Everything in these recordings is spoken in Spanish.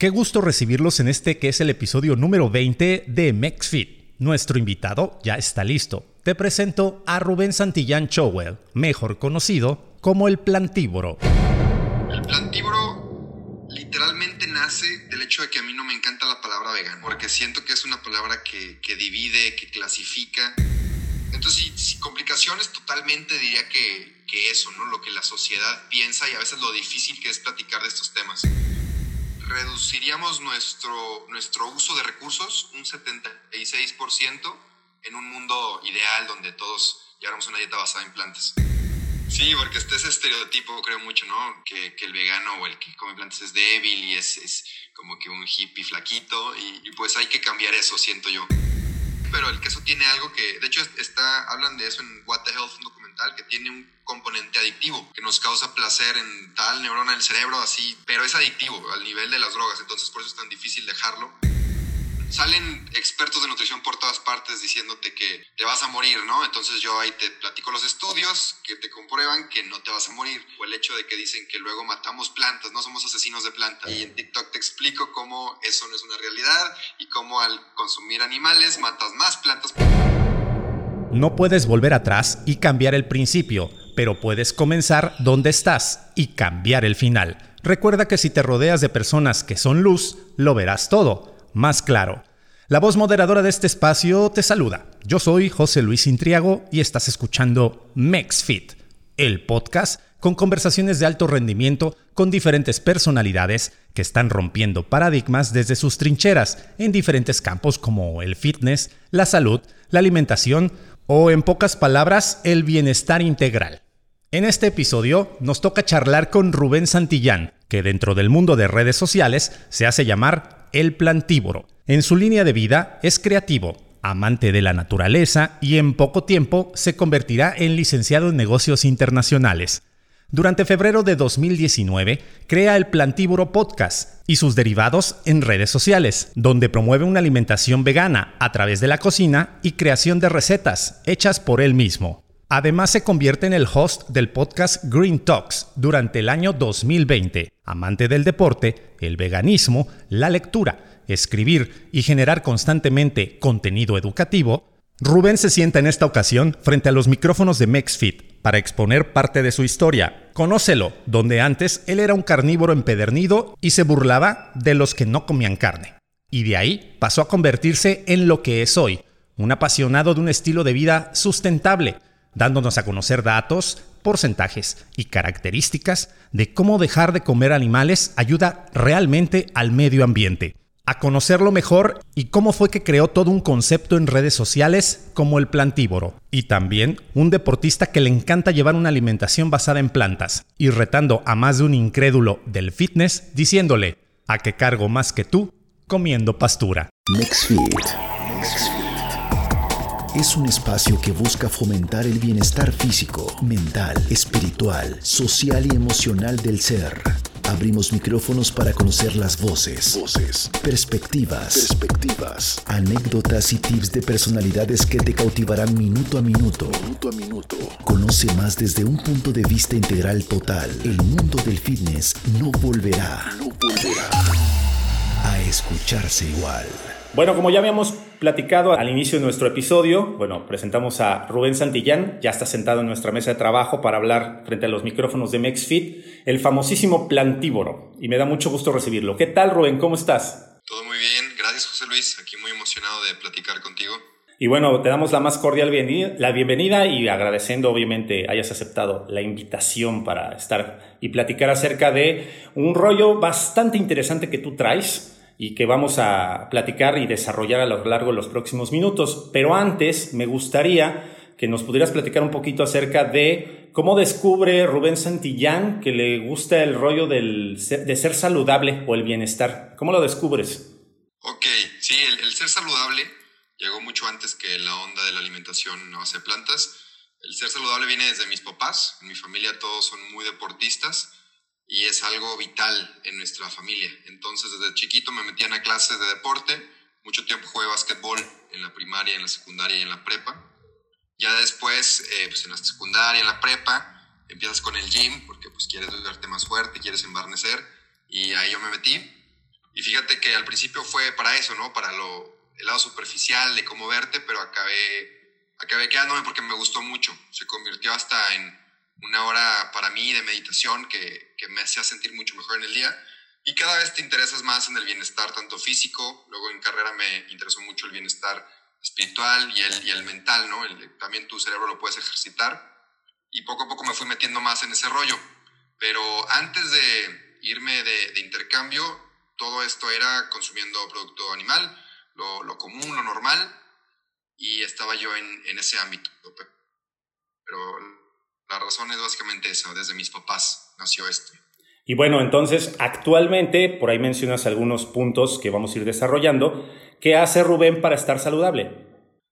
Qué gusto recibirlos en este que es el episodio número 20 de MexFit. Nuestro invitado ya está listo. Te presento a Rubén Santillán Chowell, mejor conocido como el plantívoro. El plantívoro literalmente nace del hecho de que a mí no me encanta la palabra vegano, porque siento que es una palabra que, divide, que clasifica. Entonces, sin complicaciones, totalmente diría que, que eso, ¿no? Lo que la sociedad piensa y a veces lo difícil que es platicar de estos temas reduciríamos nuestro, nuestro uso de recursos un 76% en un mundo ideal donde todos lleváramos una dieta basada en plantas. Sí, porque este ese estereotipo, creo mucho, ¿no? Que, que, el vegano o el que come plantas es débil y es, es como que un hippie flaquito y, y, pues hay que cambiar eso, siento yo. Pero el queso tiene algo que, de hecho, está, hablan de eso en What the Health, que tiene un componente adictivo que nos causa placer en tal neurona del cerebro, así, pero es adictivo al nivel de las drogas, entonces por eso es tan difícil dejarlo. Salen expertos de nutrición por todas partes diciéndote que te vas a morir, ¿no? Entonces yo ahí te platico los estudios que te comprueban que no te vas a morir. O el hecho de que dicen que luego matamos plantas, no somos asesinos de plantas. Y en TikTok te explico cómo eso no es una realidad y cómo al consumir animales matas más plantas. No puedes volver atrás y cambiar el principio pero puedes comenzar donde estás y cambiar el final. Recuerda que si te rodeas de personas que son luz, lo verás todo, más claro. La voz moderadora de este espacio te saluda. Yo soy José Luis Intriago y estás escuchando MexFit, el podcast con conversaciones de alto rendimiento con diferentes personalidades que están rompiendo paradigmas desde sus trincheras en diferentes campos como el fitness, la salud, la alimentación o en pocas palabras el bienestar integral. En este episodio nos toca charlar con Rubén Santillán, que dentro del mundo de redes sociales se hace llamar el plantívoro. En su línea de vida es creativo, amante de la naturaleza y en poco tiempo se convertirá en licenciado en negocios internacionales. Durante febrero de 2019 crea el Plantívoro Podcast y sus derivados en redes sociales, donde promueve una alimentación vegana a través de la cocina y creación de recetas hechas por él mismo. Además se convierte en el host del podcast Green Talks durante el año 2020. Amante del deporte, el veganismo, la lectura, escribir y generar constantemente contenido educativo, Rubén se sienta en esta ocasión frente a los micrófonos de MexFit para exponer parte de su historia. Conócelo, donde antes él era un carnívoro empedernido y se burlaba de los que no comían carne. Y de ahí pasó a convertirse en lo que es hoy, un apasionado de un estilo de vida sustentable, dándonos a conocer datos, porcentajes y características de cómo dejar de comer animales ayuda realmente al medio ambiente, a conocerlo mejor y cómo fue que creó todo un concepto en redes sociales como el plantívoro, y también un deportista que le encanta llevar una alimentación basada en plantas, y retando a más de un incrédulo del fitness diciéndole, a que cargo más que tú comiendo pastura es un espacio que busca fomentar el bienestar físico, mental, espiritual, social y emocional del ser. Abrimos micrófonos para conocer las voces, voces, perspectivas, perspectivas, anécdotas y tips de personalidades que te cautivarán minuto a minuto. Minuto a minuto. Conoce más desde un punto de vista integral total. El mundo del fitness no volverá, no volverá a escucharse igual. Bueno, como ya habíamos platicado al inicio de nuestro episodio, bueno, presentamos a Rubén Santillán, ya está sentado en nuestra mesa de trabajo para hablar frente a los micrófonos de MexFit, el famosísimo plantívoro, y me da mucho gusto recibirlo. ¿Qué tal, Rubén? ¿Cómo estás? Todo muy bien, gracias José Luis, aquí muy emocionado de platicar contigo. Y bueno, te damos la más cordial bienvenida, la bienvenida y agradeciendo obviamente hayas aceptado la invitación para estar y platicar acerca de un rollo bastante interesante que tú traes y que vamos a platicar y desarrollar a lo largo de los próximos minutos. Pero antes me gustaría que nos pudieras platicar un poquito acerca de cómo descubre Rubén Santillán que le gusta el rollo del, de ser saludable o el bienestar. ¿Cómo lo descubres? Ok, sí, el, ser saludable llegó mucho antes que la onda de la alimentación a base de plantas. El ser saludable viene desde mis papás. En mi familia todos son muy deportistas y es algo vital en nuestra familia. Entonces, desde chiquito me metían a clases de deporte, mucho tiempo jugué básquetbol en la primaria, en la secundaria y en la prepa. Ya después, eh, pues en la secundaria, en la prepa, empiezas con el gym, porque pues quieres verte más fuerte, quieres embarnecer, y ahí yo me metí. Y fíjate que al principio fue para eso, ¿no? Para lo, el lado superficial de cómo verte, pero acabé, acabé quedándome porque me gustó mucho. Se convirtió hasta en una hora para mí de meditación que, que me hacía sentir mucho mejor en el día. Y cada vez te interesas más en el bienestar, tanto físico, luego en carrera me interesó mucho el bienestar espiritual y el, y el mental, ¿no? también tu cerebro lo puedes ejercitar. Y poco a poco me fui metiendo más en ese rollo. Pero antes de irme de, de intercambio, todo esto era consumiendo producto animal, lo, lo, común, lo normal, y estaba yo en, en ese ámbito. Pero la razón es básicamente eso, desde mis papás nació esto. Y bueno, entonces actualmente, por ahí mencionas algunos puntos que vamos a ir desarrollando. ¿Qué hace Rubén para estar saludable?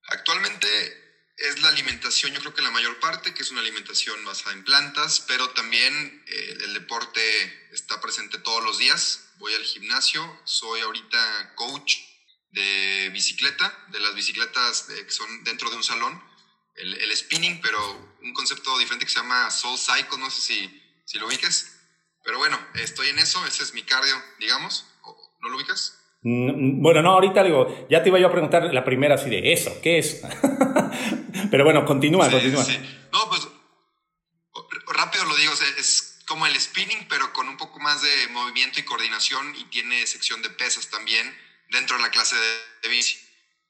Actualmente es la alimentación, yo creo que la mayor parte, que es una alimentación basada en plantas, pero también eh, el deporte está presente todos los días. Voy al gimnasio, soy ahorita coach de bicicleta, de las bicicletas que son dentro de un salón, el, el, spinning, pero un concepto diferente que se llama Soul Cycle, no sé si, si lo ubiques. Pero bueno, estoy en eso, ese es mi cardio, digamos. ¿No lo ubicas? Bueno, no, ahorita digo, ya te iba yo a preguntar la primera así de eso, ¿qué es? Pero bueno, continúa, sí, continúa. Sí. No, pues rápido lo digo, es como el spinning, pero con un poco más de movimiento y coordinación y tiene sección de pesas también dentro de la clase de, de bici.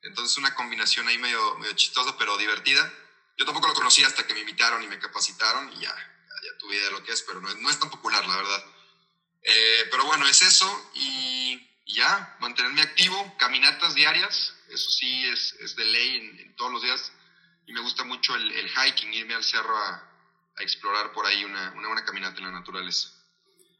Entonces una combinación ahí medio, medio chistosa, pero divertida. Yo tampoco lo conocía hasta que me invitaron y me capacitaron y ya, ya tu idea de lo que es, pero no no es tan popular, la verdad. Eh, pero bueno, es eso y, y, ya, mantenerme activo, caminatas diarias, eso sí es, es de ley en, en, todos los días. Y me gusta mucho el, el hiking, irme al cerro a, a explorar por ahí una, una, buena caminata en la naturaleza.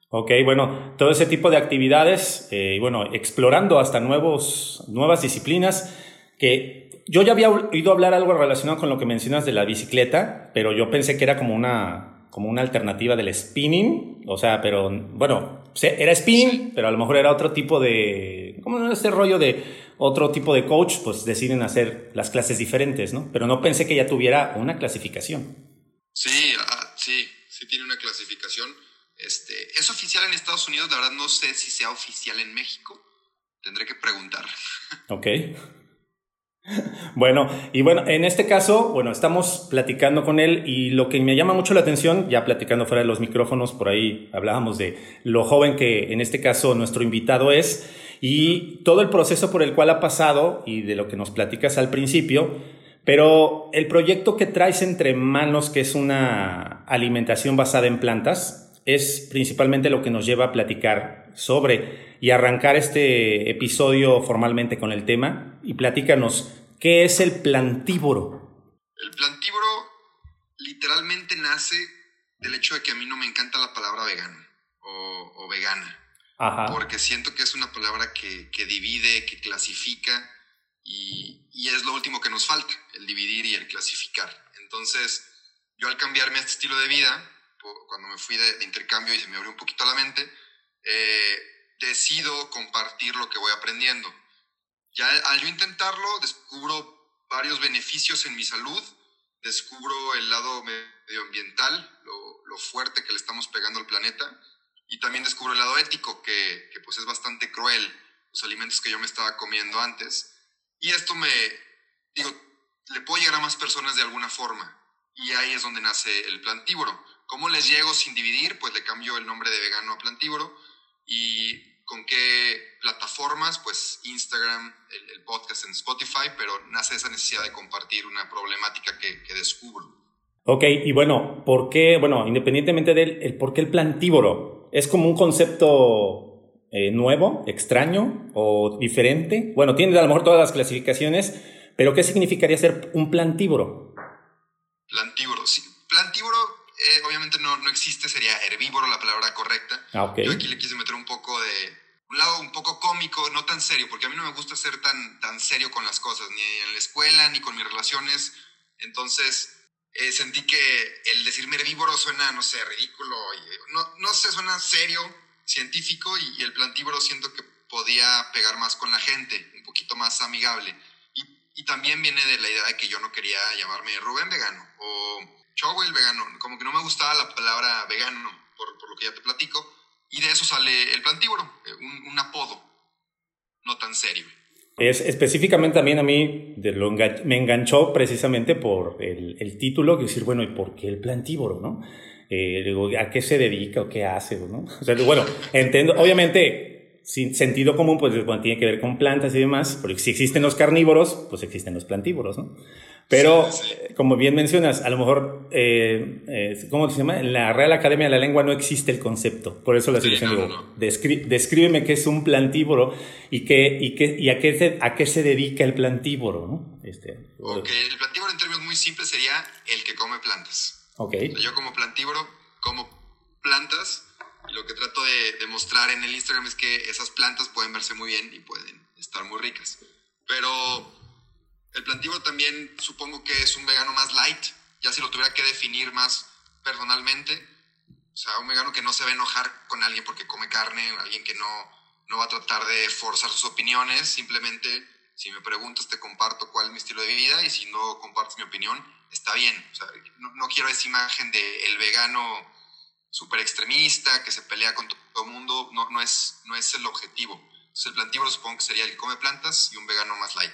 Ok, bueno, todo ese tipo de actividades, eh, bueno, explorando hasta nuevos, nuevas disciplinas que yo ya había oído hablar algo relacionado con lo que mencionas de la bicicleta, pero yo pensé que era como una como una alternativa del spinning, o sea, pero bueno, era spinning, pero a lo mejor era otro tipo de, como este rollo de otro tipo de coach, pues deciden hacer las clases diferentes, ¿no? Pero no pensé que ya tuviera una clasificación. Sí, uh, sí, sí tiene una clasificación. Este, es oficial en Estados Unidos, la verdad no sé si sea oficial en México. Tendré que preguntar. Ok. Bueno, y bueno, en este caso, bueno, estamos platicando con él y lo que me llama mucho la atención, ya platicando fuera de los micrófonos, por ahí hablábamos de lo joven que en este caso nuestro invitado es y todo el proceso por el cual ha pasado y de lo que nos platicas al principio, pero el proyecto que traes entre manos, que es una alimentación basada en plantas, es principalmente lo que nos lleva a platicar sobre y arrancar este episodio formalmente con el tema y platícanos, ¿qué es el plantívoro? El plantívoro literalmente nace del hecho de que a mí no me encanta la palabra vegano o, o vegana, Ajá. porque siento que es una palabra que, que divide, que clasifica y, y, es lo último que nos falta, el dividir y el clasificar. Entonces, yo al cambiarme a este estilo de vida, cuando me fui de, de intercambio y se me abrió un poquito la mente, eh, decido compartir lo que voy aprendiendo. Ya al yo intentarlo, descubro varios beneficios en mi salud, descubro el lado medioambiental, lo, lo fuerte que le estamos pegando al planeta, y también descubro el lado ético, que, que, pues es bastante cruel, los alimentos que yo me estaba comiendo antes. Y esto me, digo, le puedo llegar a más personas de alguna forma, y ahí es donde nace el plantívoro. ¿Cómo les llego sin dividir? Pues le cambio el nombre de vegano a plantívoro y con qué plataformas, pues Instagram, el, el, podcast en Spotify, pero nace esa necesidad de compartir una problemática que, que descubro. Ok, y bueno, ¿por qué, bueno, independientemente del el por qué el plantívoro? ¿Es como un concepto eh, nuevo, extraño o diferente? Bueno, tiene a lo mejor todas las clasificaciones, pero ¿qué significaría ser un plantívoro? Plantívoro, sí. Plantívoro eh, obviamente no, no, existe, sería herbívoro la palabra correcta. Ah, okay. Yo aquí le quise meter un poco de, un lado un poco cómico, no tan serio, porque a mí no me gusta ser tan, tan serio con las cosas, ni en la escuela, ni con mis relaciones. Entonces eh, sentí que el decirme herbívoro suena, no sé, ridículo, y, no, no sé, suena serio, científico, y, y el plantívoro siento que podía pegar más con la gente, un poquito más amigable. Y, y también viene de la idea de que yo no quería llamarme Rubén Vegano o el vegano, como que no me gustaba la palabra vegano, por, por, lo que ya te platico, y de eso sale el plantívoro, un, un apodo. tan serio. Es específicamente también a mí de lo me enganchó precisamente por el, el, título, que decir, bueno, ¿y por qué el plantívoro, no? Eh, digo, ¿a qué se dedica o qué hace, no? O sea, bueno, entiendo, obviamente, sin sentido común, pues bueno, tiene que ver con plantas y demás, porque si existen los carnívoros, pues existen los plantívoros, ¿no? Pero, eh, como bien mencionas, a lo mejor, eh, eh, ¿cómo se llama? En la Real Academia de la Lengua no existe el concepto. Por eso la situación digo, descríbeme qué es un plantívoro y, qué, y, qué, y a, qué se, a qué se dedica el plantívoro, ¿no? Este, ok, el plantívoro en términos muy simples sería el que come plantas. Ok. yo como plantívoro como plantas lo que trato de demostrar en el Instagram es que esas plantas pueden verse muy bien y pueden estar muy ricas. Pero el plantívoro también supongo que es un vegano más light, ya si lo tuviera que definir más personalmente. O sea, un vegano que no se va a enojar con alguien porque come carne, alguien que no, no va a tratar de forzar sus opiniones, simplemente si me preguntas te comparto cuál es mi estilo de vida y si no compartes mi opinión, está bien. O sea, no, quiero esa imagen de el vegano súper extremista que se pelea con todo el mundo, no, no, es, no es el objetivo. Entonces el plantívoro supongo que sería el que come plantas y un vegano más light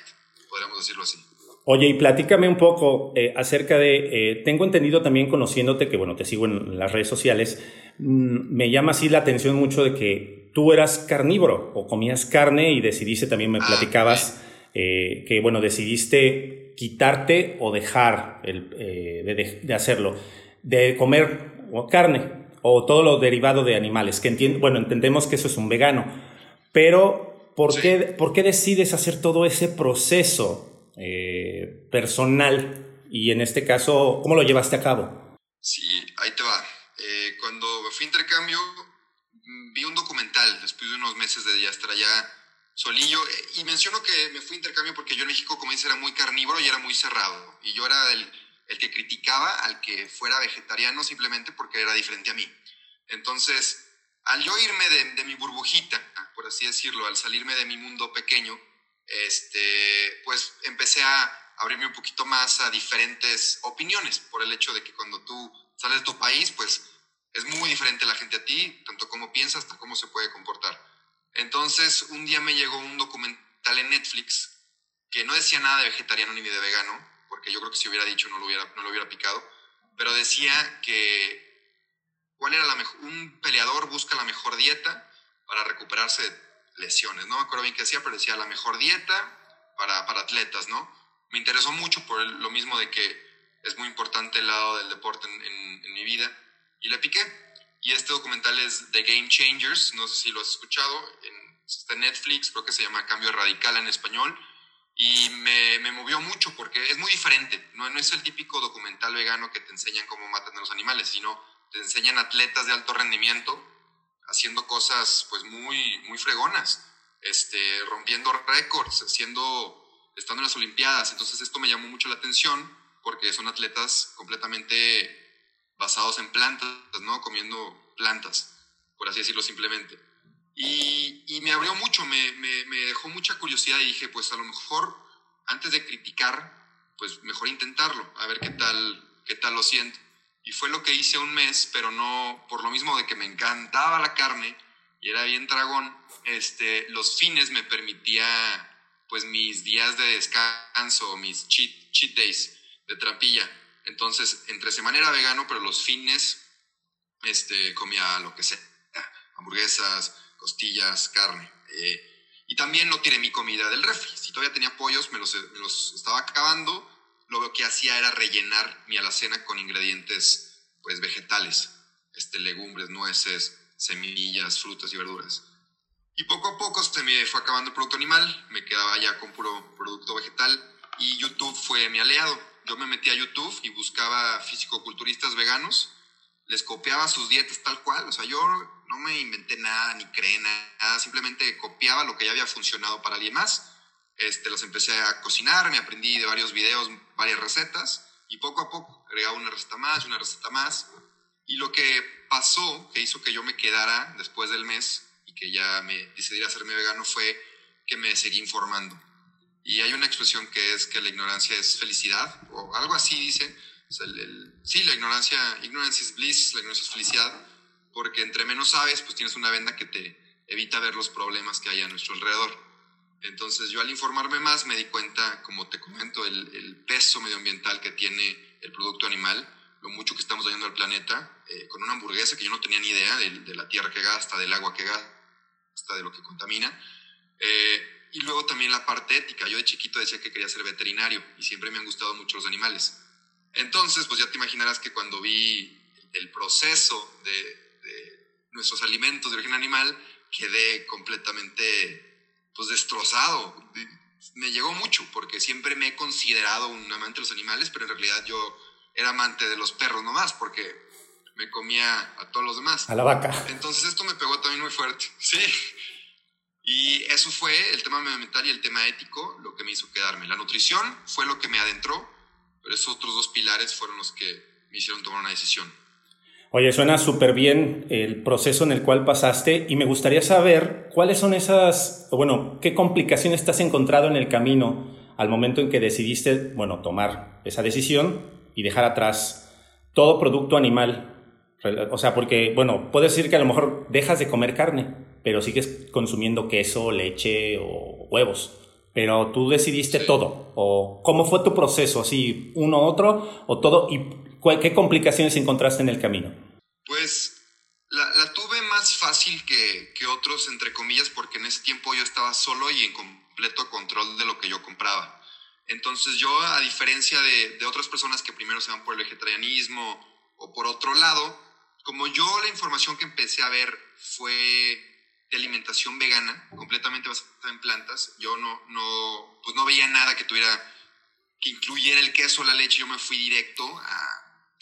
podríamos decirlo así. Oye, y platícame un poco eh, acerca de, eh, tengo entendido también conociéndote, que bueno, te sigo en las redes sociales, mm, me llama así la atención mucho de que tú eras carnívoro o comías carne y decidiste, también me ah, platicabas, eh, que bueno, decidiste quitarte o dejar el, de, de, hacerlo, de comer carne o todo lo derivado de animales, que entiendo, bueno, entendemos que eso es un vegano, pero ¿por, qué, ¿por qué decides hacer todo ese proceso eh, personal? Y en este caso, ¿cómo lo llevaste a cabo? Sí, ahí te va. Eh, cuando me fui a intercambio, mm, vi un documental después de unos meses de ya estar allá solillo. Eh, y menciono que me fui a intercambio porque yo en México, como dice, era muy carnívoro y era muy cerrado. Y yo era el, el que criticaba al que fuera vegetariano simplemente porque era diferente a mí. Entonces, al yo irme de, mi burbujita, por así decirlo, al salirme de mi mundo pequeño, este, pues empecé a abrirme un poquito más a diferentes opiniones, por el hecho de que cuando tú sales de tu país, pues es muy diferente la gente a ti, tanto cómo piensas, hasta cómo se puede comportar. Entonces, un día me llegó un documental en Netflix que no decía nada de vegetariano ni de vegano, porque yo creo que si hubiera dicho no lo hubiera, no lo hubiera picado, pero decía que cuál era la mejor, un peleador busca la mejor dieta para recuperarse de lesiones, no me acuerdo bien qué decía, pero decía la mejor dieta para, para atletas, ¿no? Me interesó mucho por lo mismo de que es muy importante el lado del deporte en, en, mi vida y le piqué. Y este documental es The Game Changers, no sé si lo has escuchado, en, está en Netflix, creo que se llama Cambio Radical en español, y me, me, movió mucho porque es muy diferente, no, no es el típico documental vegano que te enseñan cómo matan a los animales, sino te enseñan atletas de alto rendimiento haciendo cosas pues muy, muy fregonas, este, rompiendo récords, haciendo, estando en las Olimpiadas. Entonces esto me llamó mucho la atención porque son atletas completamente basados en plantas, ¿no? Comiendo plantas, por así decirlo simplemente. Y, y me abrió mucho, me, me, me, dejó mucha curiosidad y dije, pues a lo mejor antes de criticar, pues mejor intentarlo, a ver qué tal, qué tal lo siento. Y fue lo que hice un mes, pero no, por lo mismo de que me encantaba la carne y era bien dragón, este, los fines me permitía pues mis días de descanso, mis cheat, cheat days de trampilla. Entonces, entre semana era vegano, pero los fines este, comía lo que sea, hamburguesas, costillas, carne. Eh, y también no tiré mi comida del refri. Si todavía tenía pollos, me los, estaba acabando lo que hacía era rellenar mi alacena con ingredientes pues vegetales, este, legumbres, nueces, semillas, frutas y verduras. Y poco a poco se me fue acabando el producto animal, me quedaba ya con puro producto vegetal y YouTube fue mi aliado. Yo me metí a YouTube y buscaba físico-culturistas veganos, les copiaba sus dietas tal cual, o sea, yo no me inventé nada ni creé nada, simplemente copiaba lo que ya había funcionado para alguien más este, los empecé a cocinar, me aprendí de varios videos, varias recetas, y poco a poco agregaba una receta más, una receta más. Y lo que pasó, que hizo que yo me quedara después del mes y que ya me decidiera hacerme vegano, fue que me seguí informando. Y hay una expresión que es que la ignorancia es felicidad, o algo así dice. sí, la ignorancia, ignorance is bliss, la ignorancia es felicidad, porque entre menos sabes, pues tienes una venda que te evita ver los problemas que hay a nuestro alrededor. Entonces yo al informarme más me di cuenta, como te comento, el, peso medioambiental que tiene el producto animal, lo mucho que estamos dañando al planeta, eh, con una hamburguesa que yo no tenía ni idea de, la tierra que gasta, del agua que gasta, de lo que contamina. Eh, y luego también la parte ética. Yo de chiquito decía que quería ser veterinario y siempre me han gustado mucho los animales. Entonces, pues ya te imaginarás que cuando vi el proceso de, nuestros alimentos de origen animal, quedé completamente pues destrozado. Me llegó mucho porque siempre me he considerado un amante de los animales, pero en realidad yo era amante de los perros nomás porque me comía a todos los demás. A la vaca. Entonces esto me pegó también muy fuerte. Sí. Y eso fue el tema medioambiental y el tema ético lo que me hizo quedarme. La nutrición fue lo que me adentró, pero esos otros dos pilares fueron los que me hicieron tomar una decisión. Oye, suena súper bien el proceso en el cual pasaste y me gustaría saber cuáles son esas, bueno, qué complicaciones te has encontrado en el camino al momento en que decidiste, bueno, tomar esa decisión y dejar atrás todo producto animal. O sea, porque, bueno, puedes decir que a lo mejor dejas de comer carne, pero sigues consumiendo queso, leche o huevos. Pero tú decidiste todo. ¿O cómo fue tu proceso? ¿Así uno otro? ¿O todo? ¿Y qué complicaciones encontraste en el camino? Pues la, tuve más fácil que, que, otros, entre comillas, porque en ese tiempo yo estaba solo y en completo control de lo que yo compraba. Entonces yo, a diferencia de, de otras personas que primero se van por el vegetarianismo o por otro lado, como yo la información que empecé a ver fue de alimentación vegana, completamente basada en plantas, yo no, no, pues no veía nada que tuviera, que incluyera el queso la leche, yo me fui directo a,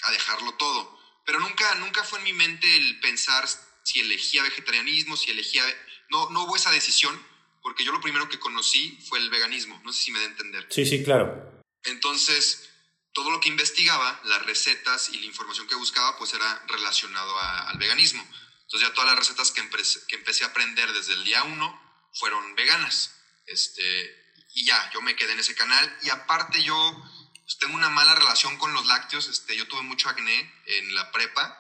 a dejarlo todo. Pero nunca, nunca fue en mi mente el pensar si elegía vegetarianismo, si elegía... No, no hubo esa decisión, porque yo lo primero que conocí fue el veganismo. No sé si me da a entender. Sí, sí, claro. Entonces, todo lo que investigaba, las recetas y la información que buscaba, pues era relacionado al veganismo. Entonces ya todas las recetas que, que empecé a aprender desde el día uno fueron veganas. Este, y ya, yo me quedé en ese canal. Y aparte yo pues, tengo una mala relación con los lácteos. Este, yo tuve mucho acné en la prepa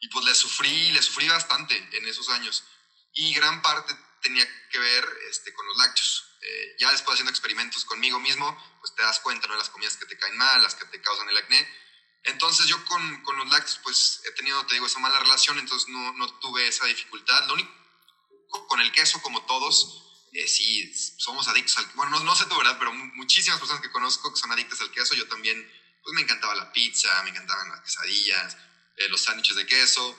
y pues le sufrí, le sufrí bastante en esos años. Y gran parte tenía que ver este, con los lácteos. Eh, ya después haciendo experimentos conmigo mismo, pues te das cuenta, ¿no? Las comidas que te caen mal, las que te causan el acné. Entonces yo con, con los lácteos, pues he tenido, te digo, esa mala relación, entonces no, no tuve esa dificultad. Lo único, con el queso, como todos, eh, sí, somos adictos al Bueno, no, sé tú, ¿verdad? Pero muchísimas personas que conozco que son adictas al queso. Yo también, pues me encantaba la pizza, me encantaban las quesadillas, eh, los sándwiches de queso.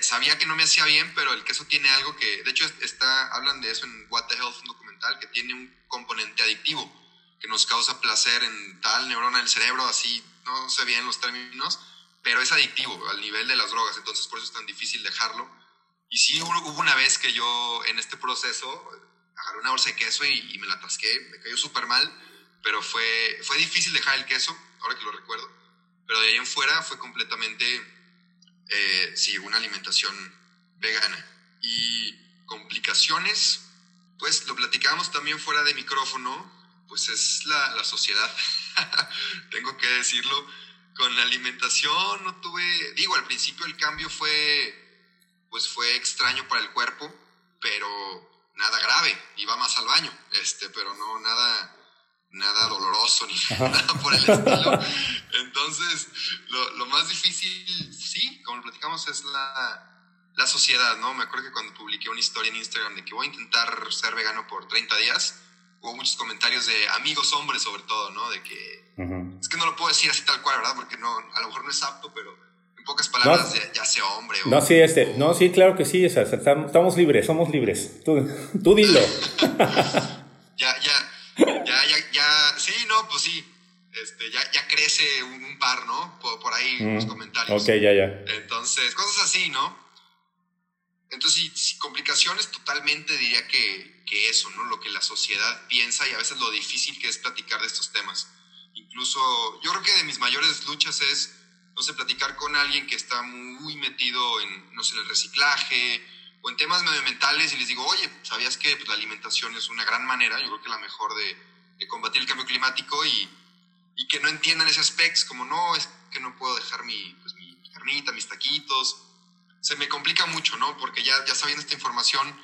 sabía que no me hacía bien, pero el queso tiene algo que, de hecho, está, hablan de eso en What the Health, un documental, que tiene un componente adictivo, que nos causa placer en tal neurona del cerebro, así, no sé bien los términos, pero es adictivo al nivel de las drogas, entonces por eso es tan difícil dejarlo. Y sí, hubo una vez que yo en este proceso agarré una bolsa de queso y, me la atasqué, me cayó súper mal, pero fue, fue difícil dejar el queso, ahora que lo recuerdo, pero de ahí en fuera fue completamente, eh, sí, una alimentación vegana. Y complicaciones, pues lo platicábamos también fuera de micrófono, pues es la, la sociedad, tengo que decirlo, con la alimentación no tuve, digo, al principio el cambio fue, pues fue extraño para el cuerpo, pero nada grave, iba más al baño, este, pero no nada, nada doloroso ni nada por el estilo. Entonces, lo, lo, más difícil, sí, como lo platicamos, es la, la sociedad, ¿no? Me acuerdo que cuando publiqué una historia en Instagram de que voy a intentar ser vegano por 30 días, hubo muchos comentarios de amigos hombres sobre todo, ¿no? De que, es que no lo puedo decir así tal cual, ¿verdad? Porque no, a lo mejor no es apto, pero pocas palabras, ya, sea hombre o... No, sí, este, no, sí, claro que sí, estamos libres, somos libres. Tú, tú dilo. ya, ya, ya, ya, ya, sí, no, pues sí. Este, ya, ya crece un, par, ¿no? Por, ahí en los mm, comentarios. Ok, ya, ya. Entonces, cosas así, ¿no? Entonces, sí, complicaciones totalmente diría que, que eso, ¿no? Lo que la sociedad piensa y a veces lo difícil que es platicar de estos temas. Incluso, yo creo que de mis mayores luchas es no sé, platicar con alguien que está muy metido en, no sé, el reciclaje o en temas medioambientales y les digo, oye, ¿sabías que pues, la alimentación es una gran manera, yo creo que la mejor de, de combatir el cambio climático y, y, que no entiendan ese aspecto, como no, es que no puedo dejar mi, pues, mi, carnita, mis taquitos. Se me complica mucho, ¿no? Porque ya, ya sabiendo esta información,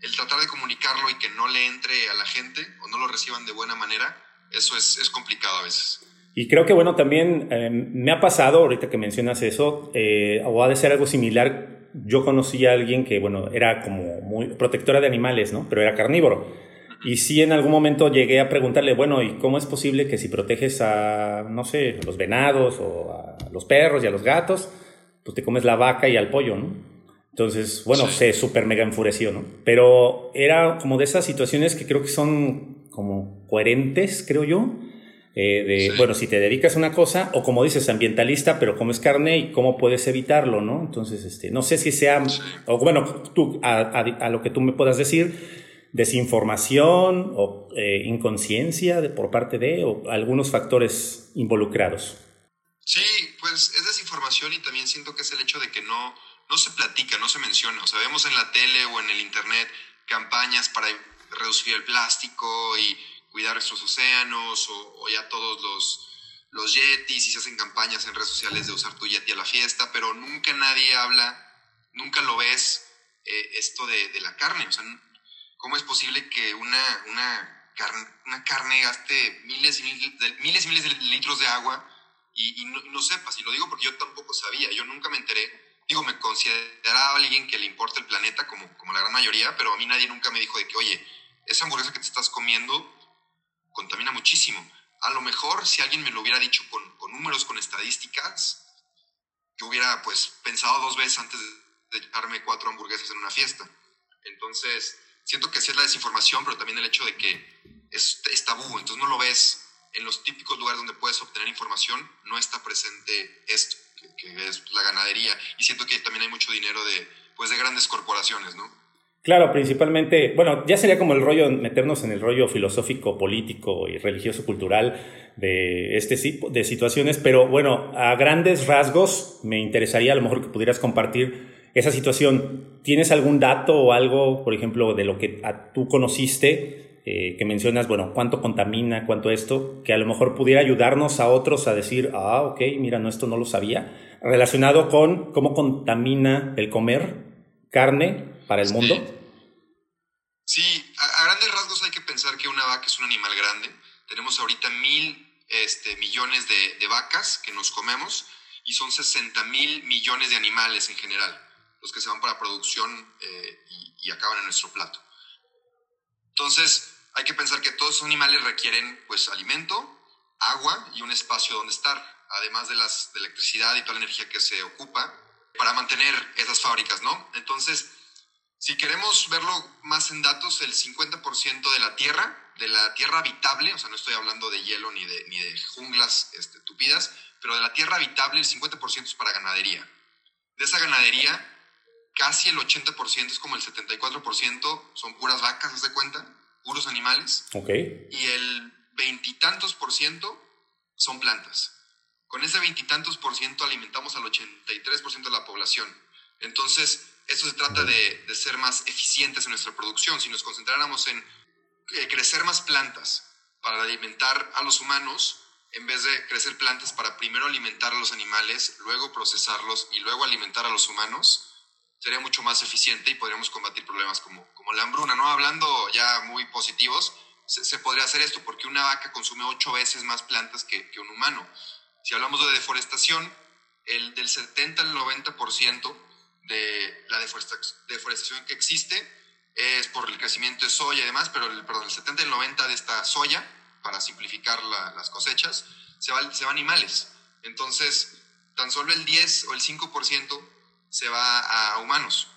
el tratar de comunicarlo y que no le entre a la gente o no lo reciban de buena manera, eso es, es complicado a veces. Y creo que, bueno, también eh, me ha pasado, ahorita que mencionas eso, eh, o ha de ser algo similar, yo conocí a alguien que, bueno, era como muy protectora de animales, ¿no? Pero era carnívoro. Y sí, en algún momento llegué a preguntarle, bueno, ¿y cómo es posible que si proteges a, no sé, a los venados o a los perros y a los gatos, pues te comes la vaca y al pollo, ¿no? Entonces, bueno, se súper mega enfureció, ¿no? Pero era como de esas situaciones que creo que son como coherentes, creo yo. Eh, de, bueno, si te dedicas a una cosa, o como dices, ambientalista, pero comes carne y cómo puedes evitarlo, ¿no? Entonces, este, no sé si sea, o bueno, tú, a, a, lo que tú me puedas decir, desinformación o eh, inconsciencia de, por parte de o algunos factores involucrados. Sí, pues es desinformación y también siento que es el hecho de que no, no se platica, no se menciona. O sea, vemos en la tele o en el internet campañas para reducir el plástico y cuidar nuestros océanos o, ya todos los, los yetis y se hacen campañas en redes sociales de usar tu yeti a la fiesta, pero nunca nadie habla, nunca lo ves eh, esto de, de, la carne. O sea, ¿Cómo es posible que una, una, carne, una carne gaste miles y miles de, miles y miles de litros de agua y, no, sepas? Y lo digo porque yo tampoco sabía, yo nunca me enteré. Digo, me consideraba alguien que le importa el planeta, como, como la gran mayoría, pero a mí nadie nunca me dijo de que, oye, esa hamburguesa que te estás comiendo contamina muchísimo. A lo mejor si alguien me lo hubiera dicho con, con números, con estadísticas, yo hubiera pues pensado dos veces antes de echarme cuatro hamburguesas en una fiesta. Entonces, siento que sí es la desinformación, pero también el hecho de que es, tabú, entonces no lo ves en los típicos lugares donde puedes obtener información, no está presente esto, que, es la ganadería, y siento que también hay mucho dinero de, pues, de grandes corporaciones, ¿no? Claro, principalmente, bueno, ya sería como el rollo, meternos en el rollo filosófico, político y religioso, cultural de este tipo de situaciones, pero bueno, a grandes rasgos me interesaría a lo mejor que pudieras compartir esa situación, ¿tienes algún dato o algo, por ejemplo, de lo que tú conociste, eh, que mencionas, bueno, cuánto contamina, cuánto esto, que a lo mejor pudiera ayudarnos a otros a decir, ah, ok, mira, no, esto no lo sabía, relacionado con cómo contamina el comer carne para el mundo? Sí, a, grandes rasgos hay que pensar que una vaca es un animal grande. Tenemos ahorita mil este, millones de, de vacas que nos comemos y son 60 mil millones de animales en general los que se van para producción eh, y, acaban en nuestro plato. Entonces, hay que pensar que todos esos animales requieren pues alimento, agua y un espacio donde estar, además de, las, de electricidad y toda la energía que se ocupa para mantener esas fábricas, ¿no? Entonces, si queremos verlo más en datos, el 50% de la tierra, de la tierra habitable, o sea, no estoy hablando de hielo ni de, ni de junglas este, tupidas, pero de la tierra habitable el 50% es para ganadería. De esa ganadería, casi el 80%, es como el 74%, son puras vacas, ¿se de cuenta? Puros animales. Ok. Y el veintitantos por ciento son plantas. Con ese veintitantos por ciento alimentamos al 83% de la población. Entonces, eso se trata de, ser más eficientes en nuestra producción. Si nos concentráramos en eh, crecer más plantas para alimentar a los humanos, en vez de crecer plantas para primero alimentar a los animales, luego procesarlos y luego alimentar a los humanos, sería mucho más eficiente y podríamos combatir problemas como, como la hambruna, ¿no? Hablando ya muy positivos, se, podría hacer esto porque una vaca consume ocho veces más plantas que un humano. Si hablamos de deforestación, el del 70 al 90% de la deforestación que existe es por el crecimiento de soya y demás, pero el, perdón, el 70 al 90 de esta soya, para simplificar las cosechas, se va, se va a animales. Entonces, tan solo el 10 o el 5% se va a humanos.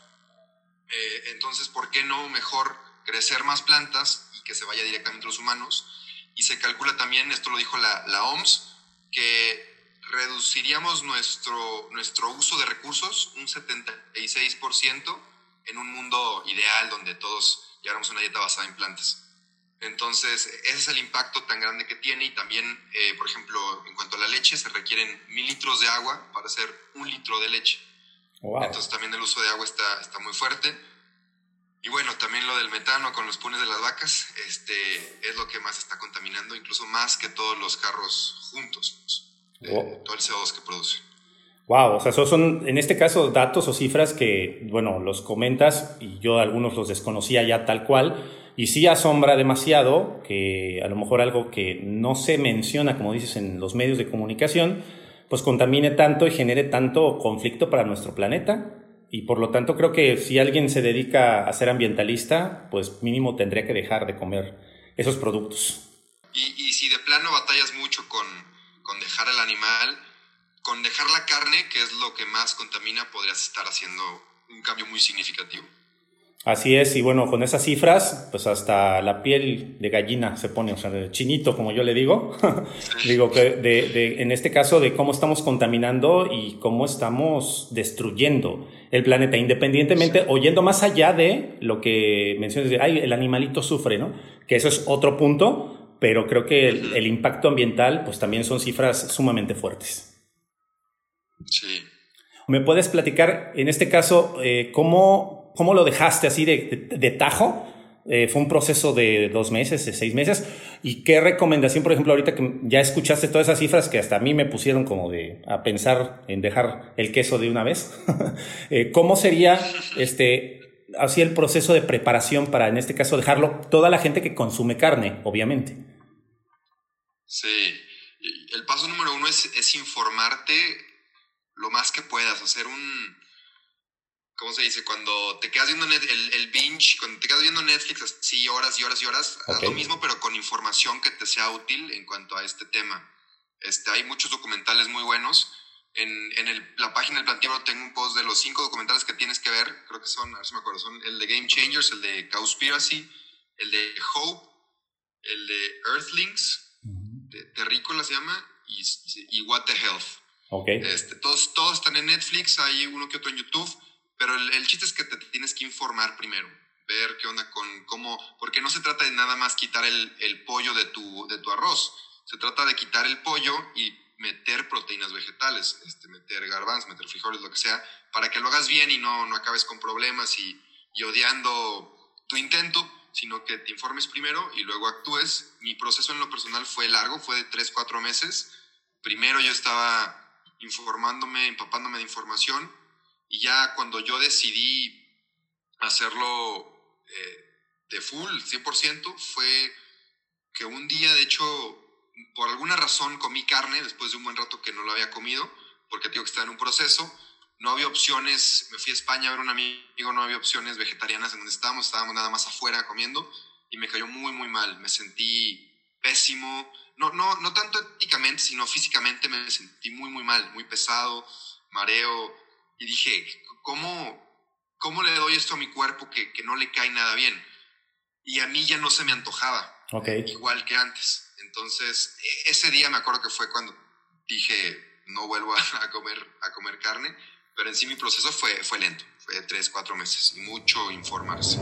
Eh, entonces, ¿por qué no mejor crecer más plantas y que se vaya directamente a los humanos? Y se calcula también, esto lo dijo la OMS, que reduciríamos nuestro, nuestro uso de recursos un 76% en un mundo ideal donde todos lleváramos una dieta basada en plantas. Entonces, ese es el impacto tan grande que tiene y también, eh, por ejemplo, en cuanto a la leche, se requieren mil litros de agua para hacer un litro de leche. Entonces también el uso de agua está, está muy fuerte. Y bueno, también lo del metano con los punes de las vacas este, es lo que más está contaminando, incluso más que todos los carros juntos, eh, todo el CO2 que produce. Wow, o sea, son en este caso datos o cifras que, bueno, los comentas y yo algunos los desconocía ya tal cual y sí asombra demasiado que a lo mejor algo que no se menciona, como dices, en los medios de comunicación, pues contamine tanto y genere tanto conflicto para nuestro planeta. Y por lo tanto creo que si alguien se dedica a ser ambientalista, pues mínimo tendría que dejar de comer esos productos. Y, si de plano batallas mucho con, con dejar el animal, con dejar la carne, que es lo que más contamina, podrías estar haciendo un cambio muy significativo. Así es, y bueno, con esas cifras, pues hasta la piel de gallina se pone, o sea, de chinito, como yo le digo. digo que de, en este caso de cómo estamos contaminando y cómo estamos destruyendo el planeta, independientemente, oyendo más allá de lo que mencionas de, ay, el animalito sufre, ¿no? Que eso es otro punto, pero creo que el, impacto ambiental, pues también son cifras sumamente fuertes. Sí. ¿Me puedes platicar, en este caso, eh, cómo ¿Cómo lo dejaste así de, tajo? Eh, fue un proceso de dos meses, de seis meses. ¿Y qué recomendación, por ejemplo, ahorita que ya escuchaste todas esas cifras que hasta a mí me pusieron como de a pensar en dejar el queso de una vez? Eh, ¿Cómo sería este así el proceso de preparación para, en este caso, dejarlo toda la gente que consume carne, obviamente? Sí, el paso número uno es, es informarte lo más que puedas, hacer un, ¿cómo se dice? Cuando te quedas viendo el, el, binge, cuando te quedas viendo Netflix así horas y horas y horas, haz lo mismo pero con información que te sea útil en cuanto a este tema. Este, hay muchos documentales muy buenos. En, en el, la página del Plantíbaro tengo un post de los cinco documentales que tienes que ver. Creo que son, a ver si me acuerdo, son el de Game Changers, el de Cowspiracy, el de Hope, el de Earthlings, de Terrícola se llama, y, y What the Health. Okay. Este, todos, todos están en Netflix, hay uno que otro en YouTube pero el, chiste es que te tienes que informar primero, ver qué onda con cómo, porque no se trata de nada más quitar el, pollo de tu, de tu arroz, se trata de quitar el pollo y meter proteínas vegetales, este, meter garbanzos, meter frijoles, lo que sea, para que lo hagas bien y no, no acabes con problemas y, y odiando tu intento, sino que te informes primero y luego actúes. Mi proceso en lo personal fue largo, fue de 3, 4 meses. Primero yo estaba informándome, empapándome de información y ya cuando yo decidí hacerlo eh, de full, 100%, fue que un día, de hecho, por alguna razón comí carne después de un buen rato que no lo había comido, porque tengo que estar en un proceso. No había opciones, me fui a España a ver a un amigo, no había opciones vegetarianas en donde estábamos, estábamos nada más afuera comiendo y me cayó muy, muy mal. Me sentí pésimo, no, no, no tanto éticamente, sino físicamente me sentí muy, muy mal, muy pesado, mareo, y dije, ¿cómo, cómo le doy esto a mi cuerpo que, que no le cae nada bien? Y a mí ya no se me antojaba, igual que antes. Entonces, e, ese día me acuerdo que fue cuando dije, no vuelvo a, comer, a comer carne, pero en sí mi proceso fue, fue lento, fue de tres, cuatro meses, y mucho informarse.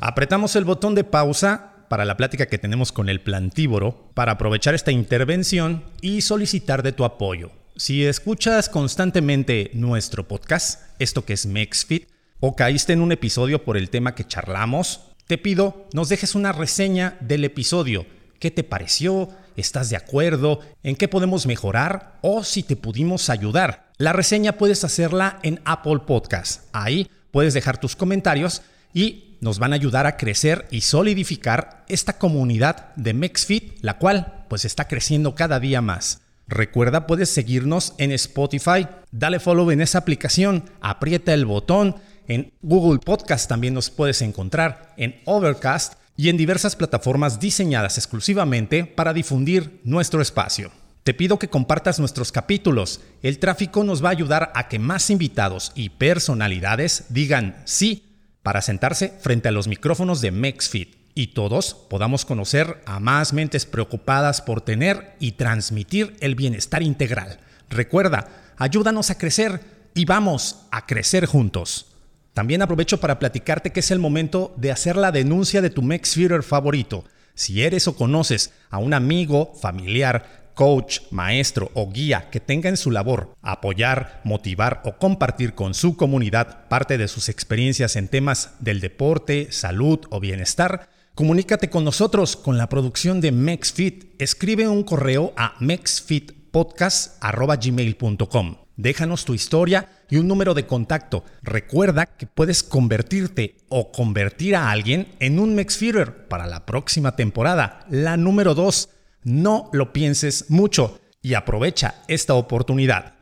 Apretamos el botón de pausa para la plática que tenemos con el plantívoro para aprovechar esta intervención y solicitar de tu apoyo. Si escuchas constantemente nuestro podcast, esto que es MexFit, o caíste en un episodio por el tema que charlamos, te pido nos dejes una reseña del episodio. ¿Qué te pareció? ¿Estás de acuerdo? ¿En qué podemos mejorar? O si te pudimos ayudar. La reseña puedes hacerla en Apple Podcast. Ahí puedes dejar tus comentarios y nos van a ayudar a crecer y solidificar esta comunidad de MexFit, la cual pues está creciendo cada día más. Recuerda, puedes seguirnos en Spotify, dale follow en esa aplicación, aprieta el botón, en Google Podcast también nos puedes encontrar, en Overcast y en diversas plataformas diseñadas exclusivamente para difundir nuestro espacio. Te pido que compartas nuestros capítulos. El tráfico nos va a ayudar a que más invitados y personalidades digan sí para sentarse frente a los micrófonos de MexFit y todos podamos conocer a más mentes preocupadas por tener y transmitir el bienestar integral. Recuerda, ayúdanos a crecer y vamos a crecer juntos. También aprovecho para platicarte que es el momento de hacer la denuncia de tu MexFeeder favorito. Si eres o conoces a un amigo, familiar, coach, maestro o guía que tenga en su labor apoyar, motivar o compartir con su comunidad parte de sus experiencias en temas del deporte, salud o bienestar, Comunícate con nosotros con la producción de MexFit. Escribe un correo a mexfitpodcast.gmail.com. Déjanos tu historia y un número de contacto. Recuerda que puedes convertirte o convertir a alguien en un Mexfeeder para la próxima temporada, la número 2. No lo pienses mucho y aprovecha esta oportunidad.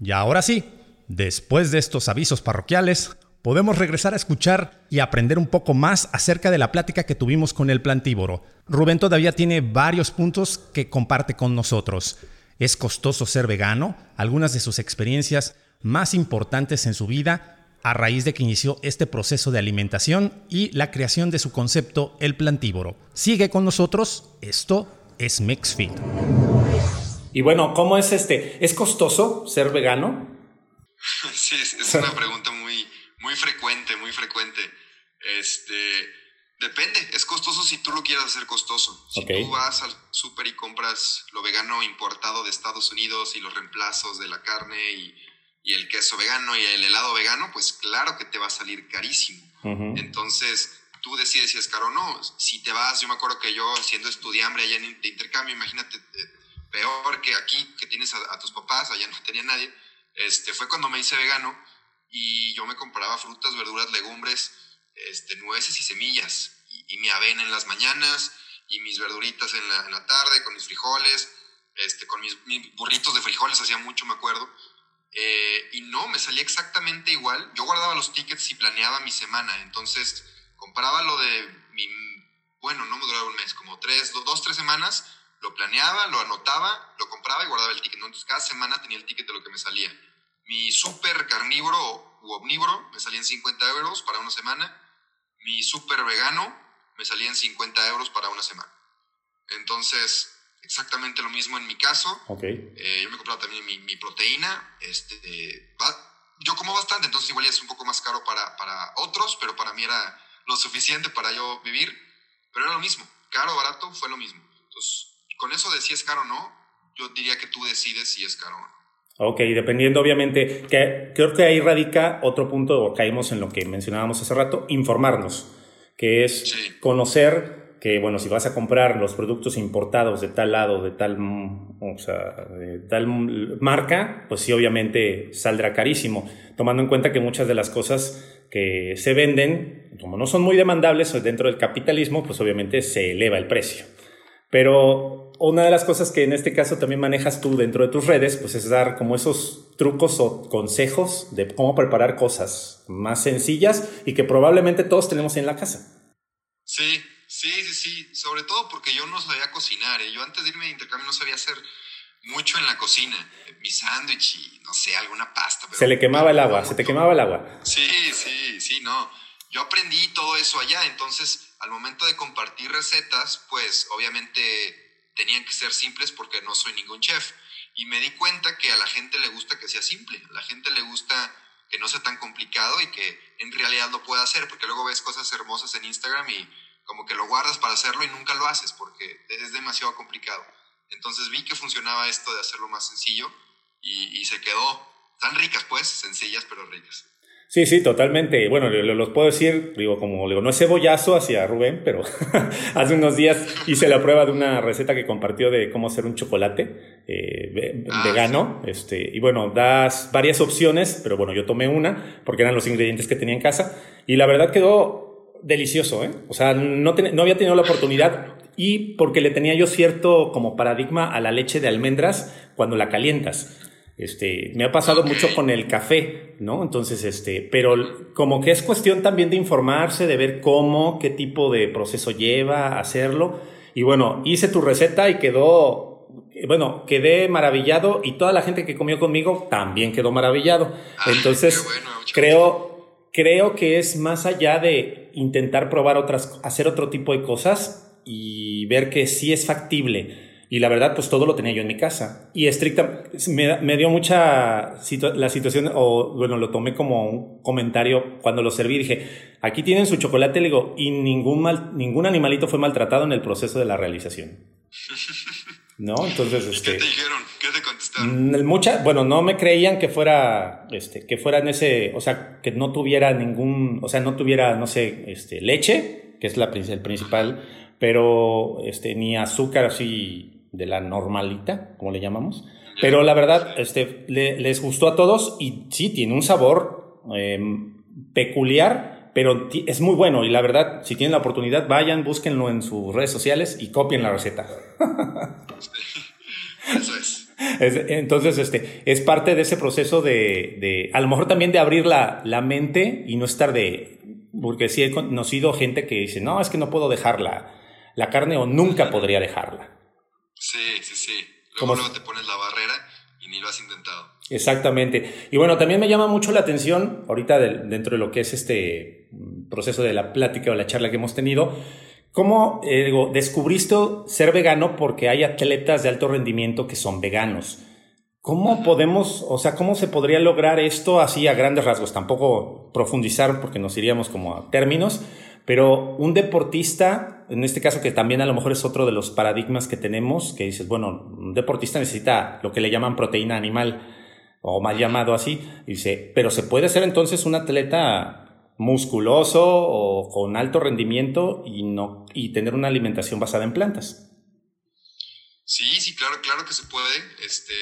Y ahora sí, después de estos avisos parroquiales, podemos regresar a escuchar y aprender un poco más acerca de la plática que tuvimos con el plantívoro. Rubén todavía tiene varios puntos que comparte con nosotros. Es costoso ser vegano, algunas de sus experiencias más importantes en su vida a raíz de que inició este proceso de alimentación y la creación de su concepto el plantívoro. Sigue con nosotros, esto es Mexfeed. Y bueno, ¿cómo es este? ¿Es costoso ser vegano? Sí, es una pregunta muy, muy frecuente, muy frecuente. Este, Depende, es costoso si tú lo quieres hacer costoso. Si tú vas al súper y compras lo vegano importado de Estados Unidos y los reemplazos de la carne y, y, el queso vegano y el helado vegano, pues claro que te va a salir carísimo. Entonces, tú decides si es caro o no. Si te vas, yo me acuerdo que yo siendo estudiante allá en de intercambio, imagínate, eh, peor que aquí, que tienes a, tus papás, allá no tenía nadie, este, fue cuando me hice vegano y yo me compraba frutas, verduras, legumbres, este, nueces y semillas, y, mi avena en las mañanas, y mis verduritas en la, tarde, con mis frijoles, este, con mis, burritos de frijoles, hacía mucho, me acuerdo. Eh, y no, me salía exactamente igual. Yo guardaba los tickets y planeaba mi semana, entonces compraba lo de mi, bueno, no me duraba un mes, como tres, dos, tres semanas, lo planeaba, lo anotaba, lo compraba y guardaba el ticket. Entonces cada semana tenía el ticket de lo que me salía. Mi super carnívoro u omnívoro me salía en 50 euros para una semana mi super vegano me salía en 50 euros para una semana. Entonces, exactamente lo mismo en mi caso. Okay. Eh, yo me compraba también mi, proteína. Este, yo como bastante, entonces igual es un poco más caro para, para otros, pero para mí era lo suficiente para yo vivir. Pero era lo mismo. Caro o barato fue lo mismo. Entonces, con eso de si es caro o no, yo diría que tú decides si es caro o no. Ok, dependiendo obviamente, que creo que ahí radica otro punto, o caímos en lo que mencionábamos hace rato, informarnos, que es conocer que, bueno, si vas a comprar los productos importados de tal lado, de tal, o sea, de tal marca, pues sí, obviamente saldrá carísimo, tomando en cuenta que muchas de las cosas que se venden, como no son muy demandables dentro del capitalismo, pues obviamente se eleva el precio. Pero una de las cosas que en este caso también manejas tú dentro de tus redes, pues es dar como esos trucos o consejos de cómo preparar cosas más sencillas y que probablemente todos tenemos en la casa. Sí, sí, sí, sí. Sobre todo porque yo no sabía cocinar. ¿eh? Yo antes de irme de intercambio no sabía hacer mucho en la cocina. Mi sándwich y no sé, alguna pasta. se le quemaba el agua, se te quemaba el agua. Sí, sí, sí, no. Yo aprendí todo eso allá, entonces al momento de compartir recetas, pues obviamente tenían que ser simples porque no soy ningún chef. Y me di cuenta que a la gente le gusta que sea simple, a la gente le gusta que no sea tan complicado y que en realidad lo pueda hacer, porque luego ves cosas hermosas en Instagram y como que lo guardas para hacerlo y nunca lo haces porque es demasiado complicado. Entonces vi que funcionaba esto de hacerlo más sencillo y, y se quedó tan ricas pues, sencillas pero ricas. Sí, sí, totalmente. Bueno, los puedo decir, digo, como digo, no es cebollazo hacia Rubén, pero hace unos días hice la prueba de una receta que compartió de cómo hacer un chocolate eh, ah, vegano. Este, y bueno, das varias opciones, pero bueno, yo tomé una porque eran los ingredientes que tenía en casa. Y la verdad quedó delicioso, ¿eh? O sea, no, no había tenido la oportunidad y porque le tenía yo cierto como paradigma a la leche de almendras cuando la calientas. Este, me ha pasado mucho con el café, ¿no? Entonces, este, pero como que es cuestión también de informarse, de ver cómo, qué tipo de proceso lleva hacerlo. Y bueno, hice tu receta y quedó, bueno, quedé maravillado y toda la gente que comió conmigo también quedó maravillado. Ah, Entonces, creo, creo que es más allá de intentar probar otras, hacer otro tipo de cosas y ver que sí es factible y la verdad, pues todo lo tenía yo en mi casa. Y estricta, me, me dio mucha la situación, o bueno, lo tomé como un comentario cuando lo serví. Dije, aquí tienen su chocolate, le digo, y ningún, mal, ningún animalito fue maltratado en el proceso de la realización. ¿No? Entonces, este. ¿Qué te dijeron? ¿Qué te contestaron? Mm, mucha, bueno, no me creían que fuera, este, que fuera en ese, o sea, que no tuviera ningún, o sea, no tuviera, no sé, este, leche, que es la, el principal, pero, este, ni azúcar así de la normalita, como le llamamos. Pero la verdad, este, les gustó a todos y sí, tiene un sabor em, peculiar, pero es muy bueno. Y la verdad, si tienen la oportunidad, vayan, búsquenlo en sus redes sociales y copien la receta. Eso es. Entonces, este, es parte de ese proceso de, de a lo mejor también de abrir la, la, mente y no estar de, porque sí he conocido gente que dice, no, es que no puedo dejar la, la carne o nunca podría dejarla. Sí, sí, sí. Luego, luego te pones la barrera y ni lo has intentado. Exactamente. Y bueno, también me llama mucho la atención, ahorita dentro de lo que es este proceso de la plática o la charla que hemos tenido, ¿Cómo eh, descubriste ser vegano porque hay atletas de alto rendimiento que son veganos? ¿Cómo podemos, o sea, cómo se podría lograr esto así a grandes rasgos? Tampoco profundizar porque nos iríamos como a términos, pero un deportista, en este caso que también a lo mejor es otro de los paradigmas que tenemos, que dices, bueno, un deportista necesita lo que le llaman proteína animal, o mal llamado así, dice, pero se puede ser entonces un atleta musculoso o con alto rendimiento y, no, y tener una alimentación basada en plantas. Sí, sí, claro, claro que se puede. Este,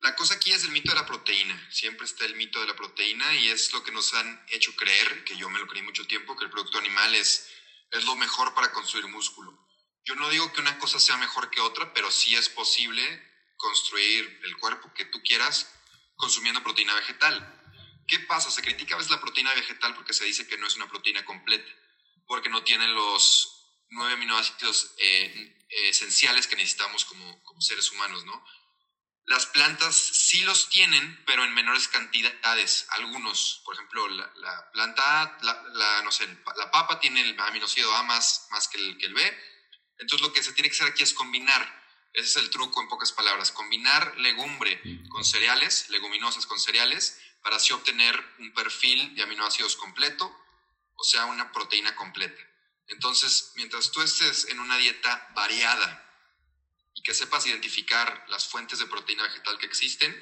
la cosa aquí es el mito de la proteína. Siempre está el mito de la proteína y es lo que nos han hecho creer, que yo me lo creí mucho tiempo, que el producto animal es, es lo mejor para construir músculo. Yo no digo que una cosa sea mejor que otra, pero sí es posible construir el cuerpo que tú quieras consumiendo proteína vegetal. ¿Qué pasa? Se critica a veces la proteína vegetal porque se dice que no es una proteína completa, porque no tiene los nueve aminoácidos eh, esenciales que necesitamos como, como, seres humanos, ¿no? Las plantas sí los tienen, pero en menores cantidades. Algunos, por ejemplo, la, la planta, la, no sé, la papa tiene el aminoácido A más, más que, el, que el B. Entonces lo que se tiene que hacer aquí es combinar. Ese es el truco en pocas palabras. Combinar legumbre con cereales, leguminosas con cereales, para así obtener un perfil de aminoácidos completo, o sea, una proteína completa. Entonces, mientras tú estés en una dieta variada que sepas identificar las fuentes de proteína vegetal que existen,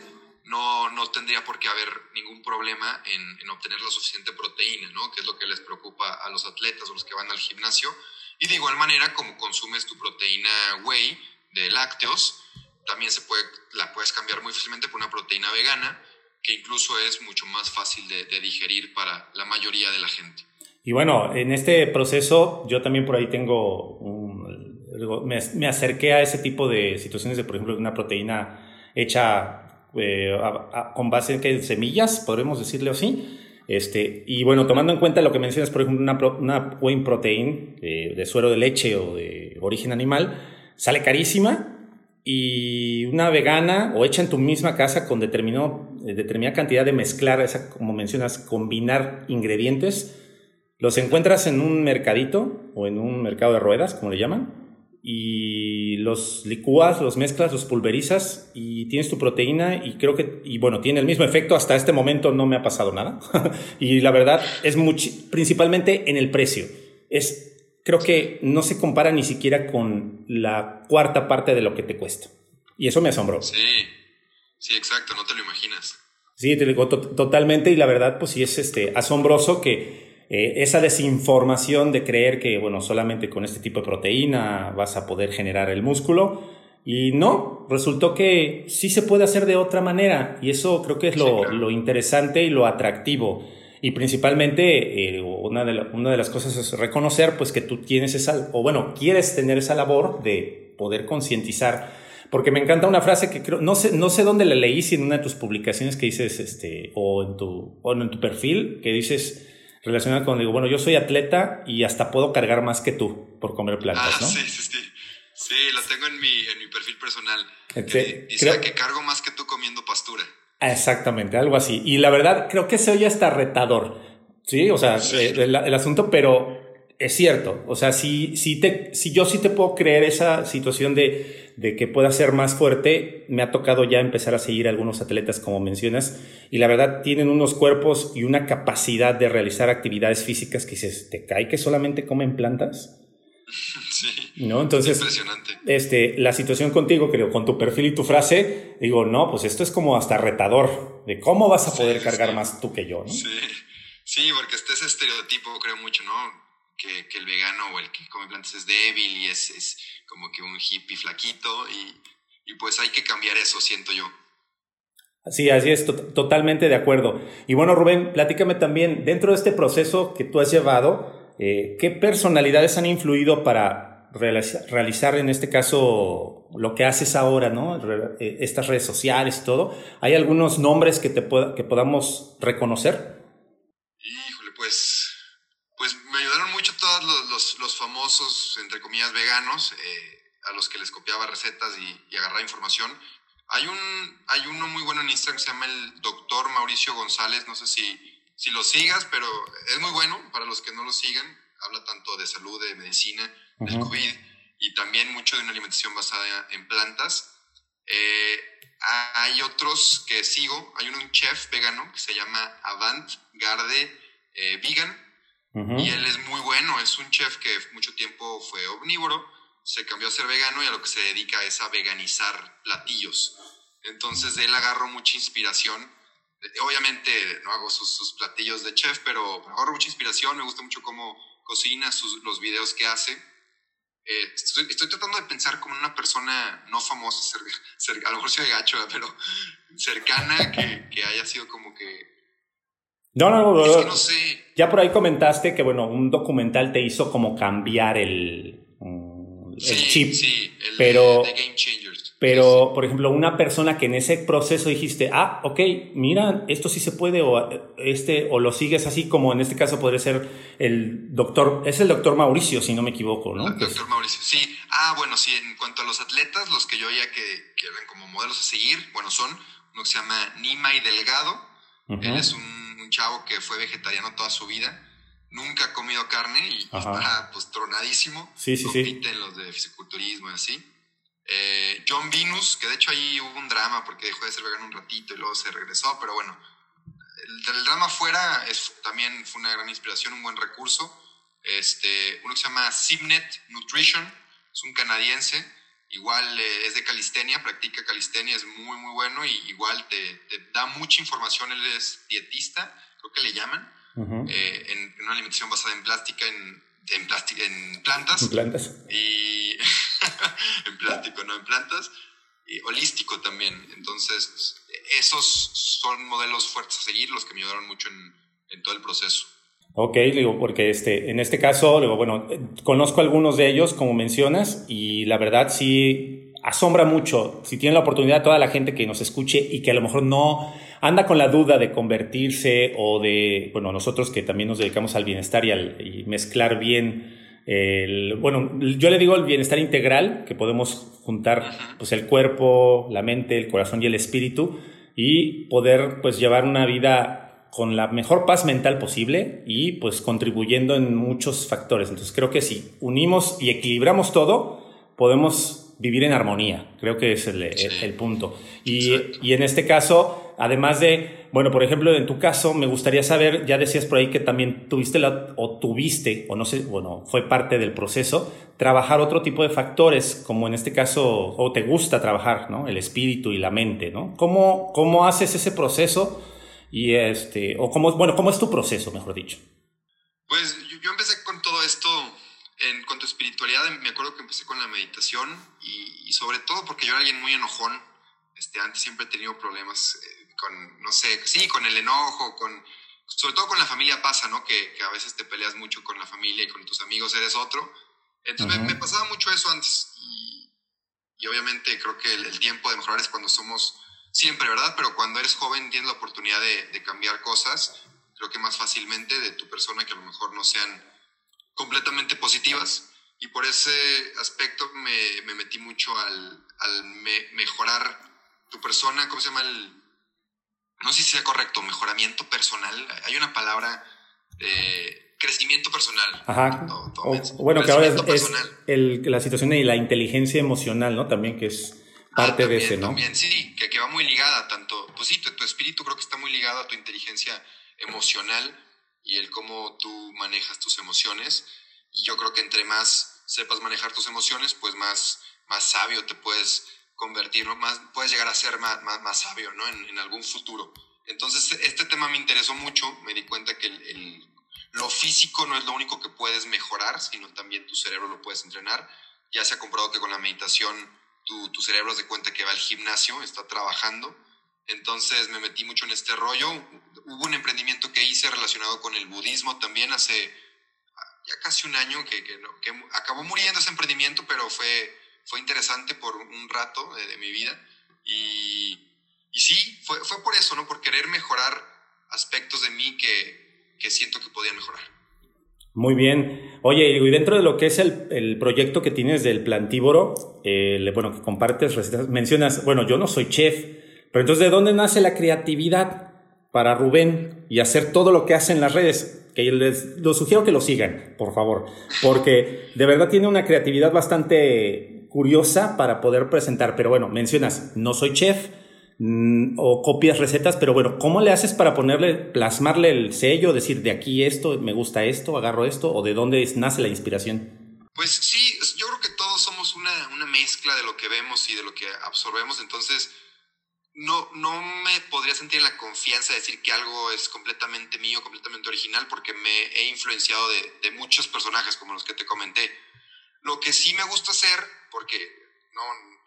no, no tendría por qué haber ningún problema en, en, obtener la suficiente proteína, ¿no? que es lo que les preocupa a los atletas o los que van al gimnasio. Y de igual manera, como consumes tu proteína whey de lácteos, también se puede, la puedes cambiar muy fácilmente por una proteína vegana que incluso es mucho más fácil de, digerir para la mayoría de la gente. Y bueno, en este proceso yo también por ahí tengo, me, acerqué a ese tipo de situaciones de, por ejemplo, una proteína hecha eh, con base en semillas, podremos decirle así. Este, y bueno, tomando en cuenta lo que mencionas, por ejemplo, una, whey protein de, de suero de leche o de origen animal, sale carísima, y una vegana o hecha en tu misma casa con determinado, eh, determinada cantidad de mezclar, esa, como mencionas, combinar ingredientes, los encuentras en un mercadito o en un mercado de ruedas, como le llaman, y los licúas, los mezclas, los pulverizas y tienes tu proteína y creo que, y bueno, tiene el mismo efecto, hasta este momento no me ha pasado nada. y la verdad es principalmente en el precio. Es creo que no se compara ni siquiera con la cuarta parte de lo que te cuesta. Y eso me asombró. Sí, sí, exacto, no te lo imaginas. Sí, te digo totalmente y la verdad, pues sí es este, asombroso que eh, esa desinformación de creer que, bueno, solamente con este tipo de proteína vas a poder generar el músculo. Y no, resultó que sí se puede hacer de otra manera y eso creo que es lo, lo interesante y lo atractivo. Y principalmente, eh, una, de una de las cosas es reconocer pues que tú tienes esa, o bueno, quieres tener esa labor de poder concientizar. Porque me encanta una frase que creo, no sé, no sé dónde la leí, si en una de tus publicaciones que dices, este, o en tu, o en tu perfil, que dices, relacionada con, digo, bueno, yo soy atleta y hasta puedo cargar más que tú por comer plantas, ah, ¿no? Sí, sí, sí. Sí, lo tengo en mi, en mi perfil personal. Este, dice que cargo más que tú comiendo pastura. Exactamente, algo así. Y la verdad, creo que se oye hasta retador. Sí, o sea, eh, El, asunto, pero es cierto. O sea, si, si, te, si yo sí te puedo creer esa situación de, de que pueda ser más fuerte, me ha tocado ya empezar a seguir a algunos atletas, como mencionas, y la verdad tienen unos cuerpos y una capacidad de realizar actividades físicas que dices, ¿te cae que solamente comen plantas? Sí. ¿No? Entonces, impresionante. Este, la situación contigo, creo, con tu perfil y tu frase, digo, no, pues esto es como hasta retador, de cómo vas a poder cargar más tú que yo, ¿no? Sí. sí, porque este ese estereotipo, creo mucho, ¿no? Que, que, el vegano o el que come plantas es débil y es, es como que un hippie flaquito y, y pues hay que cambiar eso, siento yo. Sí, así es, totalmente de acuerdo. Y bueno, Rubén, platícame también, dentro de este proceso que tú has llevado, eh, ¿qué personalidades han influido para realizar, en este caso lo que haces ahora, ¿no? Eh, estas redes sociales y todo? ¿Hay algunos nombres que, te que podamos reconocer? Híjole, pues me ayudaron mucho todos los, los, famosos, entre comillas, veganos, eh, a los que les copiaba recetas y, y agarraba información. Hay, un, hay uno muy bueno en Instagram que se llama el doctor Mauricio González, no sé si, si lo sigas, pero es muy bueno. Para los que no lo sigan. Habla tanto de salud, de medicina, del COVID y también mucho de una alimentación basada en plantas. Eh, hay otros que sigo, hay un chef vegano que se llama Avant Garde eh, Vegan y él es muy bueno, es un chef que mucho tiempo fue omnívoro se cambió a ser vegano y a lo que se dedica es a veganizar platillos. Entonces de él agarro mucha inspiración. Obviamente no hago sus, platillos de chef, pero agarro mucha inspiración, me gusta mucho cómo cocina, sus, los videos que hace. Eh, estoy, tratando de pensar como una persona no famosa, a lo mejor soy gacho, pero cercana, que, que haya sido como que no, no, no, no. no sé. Ya por ahí comentaste que, bueno, un documental te hizo como cambiar el, el chip. Sí, el pero, de, Game Changers. Pero, por ejemplo, una persona que en ese proceso dijiste, ah, ok, mira, esto sí se puede, o, este, o lo sigues así como en este caso podría ser el doctor, es el doctor Mauricio, si no me equivoco, ¿no? El doctor Mauricio, sí. Ah, bueno, sí, en cuanto a los atletas, los que yo ya que, que eran como modelos a seguir, bueno, son uno que se llama Nimai Delgado. Él es un chavo que fue vegetariano toda su vida nunca ha comido carne y está pues tronadísimo. Sí, sí, Compite en los de fisiculturismo y así. Eh, John Venus, que de hecho ahí hubo un drama porque dejó de ser vegano un ratito y luego se regresó, pero bueno, el, drama fuera es, también fue una gran inspiración, un buen recurso. Este, uno que se llama Simnet Nutrition, es un canadiense, igual eh, es de calistenia, practica calistenia, es muy, muy bueno y igual te, te da mucha información, él es dietista, creo que le llaman eh, en, una alimentación basada en plástica, en, en, en plantas. En plantas. Y en plástico, no en plantas. Y holístico también. Entonces, esos son modelos fuertes a seguir, los que me ayudaron mucho en, en todo el proceso. Ok, digo, porque este, en este caso, digo, bueno, conozco algunos de ellos, como mencionas, y la verdad sí asombra mucho. Si tiene la oportunidad, toda la gente que nos escuche y que a lo mejor no anda con la duda de convertirse o de, bueno, nosotros que también nos dedicamos al bienestar y, al, mezclar bien el, bueno, yo le digo el bienestar integral, que podemos juntar pues el cuerpo, la mente, el corazón y el espíritu y poder pues llevar una vida con la mejor paz mental posible y pues contribuyendo en muchos factores. Entonces creo que si unimos y equilibramos todo, podemos vivir en armonía. Creo que es el, el, punto. Y, y, en este caso, Además de, bueno, por ejemplo, en tu caso, me gustaría saber, ya decías por ahí que también tuviste la, o tuviste, o no sé, bueno, fue parte del proceso, trabajar otro tipo de factores, como en este caso, o te gusta trabajar, ¿no? El espíritu y la mente, ¿no? ¿Cómo, cómo haces ese proceso? Y este, o cómo, bueno, ¿cómo es tu proceso, mejor dicho? Pues yo, empecé con todo esto en cuanto a espiritualidad, me acuerdo que empecé con la meditación y, y sobre todo porque yo era alguien muy enojón. Este, antes siempre he tenido problemas eh, con, no sé, sí, con el enojo, con, sobre todo con la familia pasa, ¿no? Que, que, a veces te peleas mucho con la familia y con tus amigos eres otro. Entonces me, pasaba mucho eso antes y, y obviamente creo que el, tiempo de mejorar es cuando somos siempre, ¿verdad? Pero cuando eres joven tienes la oportunidad de, de, cambiar cosas, creo que más fácilmente de tu persona que a lo mejor no sean completamente positivas. Y por ese aspecto me, me metí mucho al, al mejorar tu persona, ¿cómo se llama? El, no sé si sea correcto, mejoramiento personal. Hay una palabra, eh, crecimiento personal. Ajá. bueno, que ahora es, el, la situación de la inteligencia emocional, ¿no? También que es parte de ese, ¿no? También, sí, que, que, va muy ligada tanto, pues sí, tu, tu, espíritu creo que está muy ligado a tu inteligencia emocional y el cómo tú manejas tus emociones. Y yo creo que entre más sepas manejar tus emociones, pues más, más sabio te puedes convertir, más, puedes llegar a ser más, más, sabio ¿no? en, algún futuro. Entonces, este tema me interesó mucho, me di cuenta que el, lo físico no es lo único que puedes mejorar, sino también tu cerebro lo puedes entrenar. Ya se ha comprobado que con la meditación tu, tu cerebro de cuenta que va al gimnasio, está trabajando. Entonces me metí mucho en este rollo. Hubo un emprendimiento que hice relacionado con el budismo también hace ya casi un año que, que, acabó muriendo ese emprendimiento, pero fue, fue interesante por un rato de, mi vida. Y, y sí, fue, fue, por eso, ¿no? Por querer mejorar aspectos de mí que, que siento que podían mejorar. Muy bien. Oye, y dentro de lo que es el, el proyecto que tienes del plantívoro, eh, bueno, que compartes recetas, mencionas, bueno, yo no soy chef, pero entonces, ¿de dónde nace la creatividad para Rubén y hacer todo lo que hace en las redes? que les lo sugiero que lo sigan, por favor, porque de verdad tiene una creatividad bastante curiosa para poder presentar. Pero bueno, mencionas, no soy chef mm, o copias recetas, pero bueno, ¿cómo le haces para ponerle, plasmarle el sello, decir de aquí esto, me gusta esto, agarro esto, o de dónde nace la inspiración? Pues sí, yo creo que todos somos una, una mezcla de lo que vemos y de lo que absorbemos, entonces no, no me podría sentir la confianza de decir que algo es completamente mío, completamente original, porque me he influenciado de, muchos personajes como los que te comenté. Lo que sí me gusta hacer, porque no,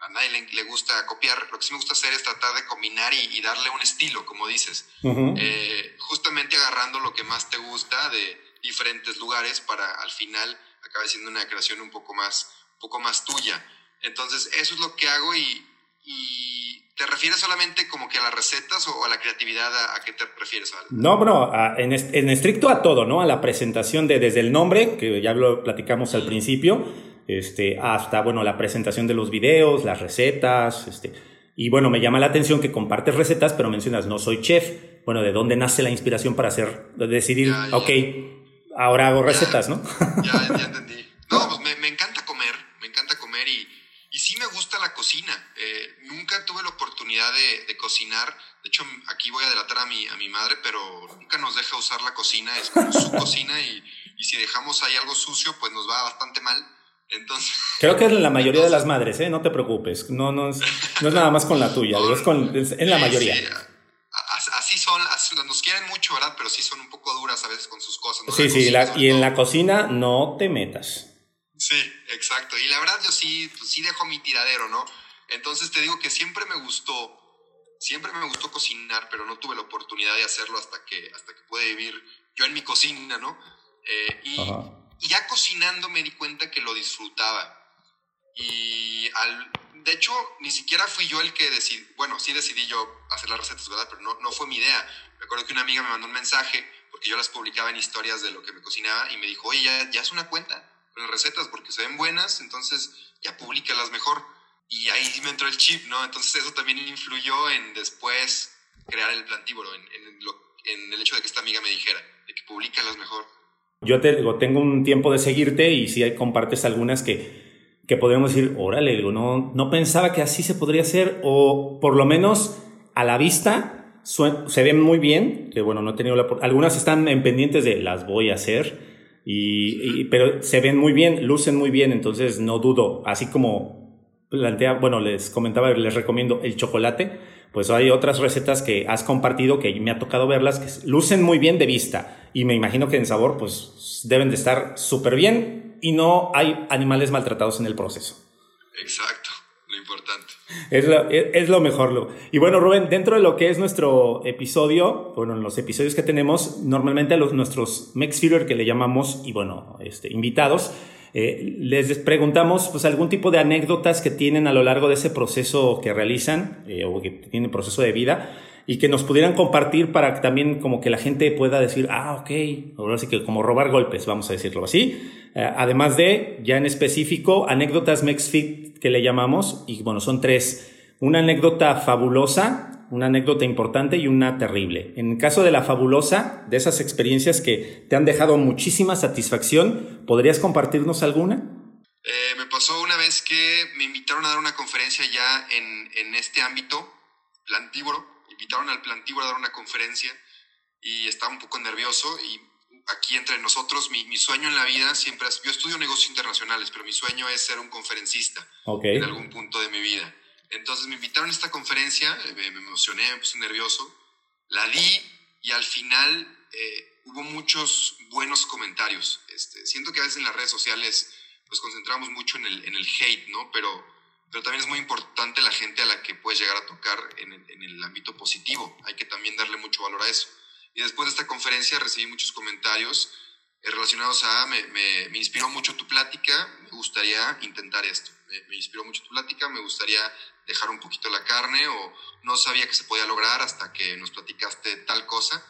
a nadie le, gusta copiar, lo que sí me gusta hacer es tratar de combinar y, darle un estilo, como dices. Eh, justamente agarrando lo que más te gusta de diferentes lugares para al final acabar siendo una creación un poco más, un poco más tuya. Entonces, eso es lo que hago y ¿Te refieres solamente como que a las recetas o a la creatividad? ¿A, qué te refieres? No, bueno, en, en, estricto a todo, ¿no? A la presentación de desde el nombre, que ya lo platicamos al principio, este, hasta, bueno, la presentación de los videos, las recetas, este, y bueno, me llama la atención que compartes recetas, pero mencionas, no soy chef. Bueno, ¿de dónde nace la inspiración para hacer, decidir, ok, ahora hago recetas, ¿no? Ya, ya entendí. No, pues me, me encanta comer, me encanta comer y y sí me gusta la cocina. Eh, nunca tuve la oportunidad de, cocinar. De hecho, aquí voy a delatar a mi, a mi madre, pero nunca nos deja usar la cocina. Es como su cocina y, y si dejamos ahí algo sucio, pues nos va bastante mal. Entonces, Creo que es la mayoría de las madres, ¿eh? No te preocupes. No, no, es, no es nada más con la tuya, es, con, en la mayoría. así son, nos quieren mucho, ¿verdad? Pero sí son un poco duras a veces con sus cosas. Sí, sí, y en la cocina no te metas. Sí, exacto. Y la verdad yo sí, pues sí dejo mi tiradero, ¿no? Entonces te digo que siempre me gustó, siempre me gustó cocinar, pero no tuve la oportunidad de hacerlo hasta que, hasta que pude vivir yo en mi cocina, ¿no? Eh, y, ya cocinando me di cuenta que lo disfrutaba. Y al, de hecho, ni siquiera fui yo el que decidí, bueno, sí decidí yo hacer las recetas, ¿verdad? Pero no, no fue mi idea. Me acuerdo que una amiga me mandó un mensaje, porque yo las publicaba en historias de lo que me cocinaba, y me dijo, oye, ya, ya es una cuenta las recetas porque se ven buenas, entonces ya públicalas mejor. Y ahí me entró el chip, ¿no? Entonces eso también influyó en después crear el plantívoro, en, en, el hecho de que esta amiga me dijera, de que públicalas mejor. Yo te, tengo un tiempo de seguirte y si compartes algunas que, que podemos decir, órale, no, no pensaba que así se podría hacer, o por lo menos a la vista se ven muy bien, que bueno, no he tenido la... Algunas están en pendientes de las voy a hacer, y, pero se ven muy bien, lucen muy bien, entonces no dudo, así como plantea, bueno, les comentaba, les recomiendo el chocolate, pues hay otras recetas que has compartido que me ha tocado verlas que lucen muy bien de vista y me imagino que en sabor pues deben de estar súper bien y no hay animales maltratados en el proceso. Exacto importante. Es lo, es, lo mejor. Y bueno, Rubén, dentro de lo que es nuestro episodio, bueno, en los episodios que tenemos, normalmente a los, nuestros Mex que le llamamos, y bueno, este, invitados, eh, les preguntamos pues algún tipo de anécdotas que tienen a lo largo de ese proceso que realizan eh, o que tienen proceso de vida y que nos pudieran compartir para que también como que la gente pueda decir, ah, ok, ahora sí que como robar golpes, vamos a decirlo así. Eh, además de, ya en específico, anécdotas MexFit que le llamamos, y bueno, son tres. Una anécdota fabulosa, una anécdota importante y una terrible. En el caso de la fabulosa, de esas experiencias que te han dejado muchísima satisfacción, ¿podrías compartirnos alguna? Eh, me pasó una vez que me invitaron a dar una conferencia ya en, en este ámbito, plantívoro, invitaron al plantívoro a dar una conferencia y estaba un poco nervioso y aquí entre nosotros, mi, mi sueño en la vida siempre es, yo estudio negocios internacionales, pero mi sueño es ser un conferencista en algún punto de mi vida. Entonces me invitaron a esta conferencia, eh, me, emocioné, me puse nervioso, la di y al final eh, hubo muchos buenos comentarios. Este, siento que a veces en las redes sociales nos concentramos mucho en el, en el hate, ¿no? Pero pero también es muy importante la gente a la que puedes llegar a tocar en el, en el ámbito positivo. Hay que también darle mucho valor a eso. Y después de esta conferencia recibí muchos comentarios eh, relacionados a, me, me, me, inspiró mucho tu plática, me gustaría intentar esto. Me, me, inspiró mucho tu plática, me gustaría dejar un poquito la carne o no sabía que se podía lograr hasta que nos platicaste tal cosa.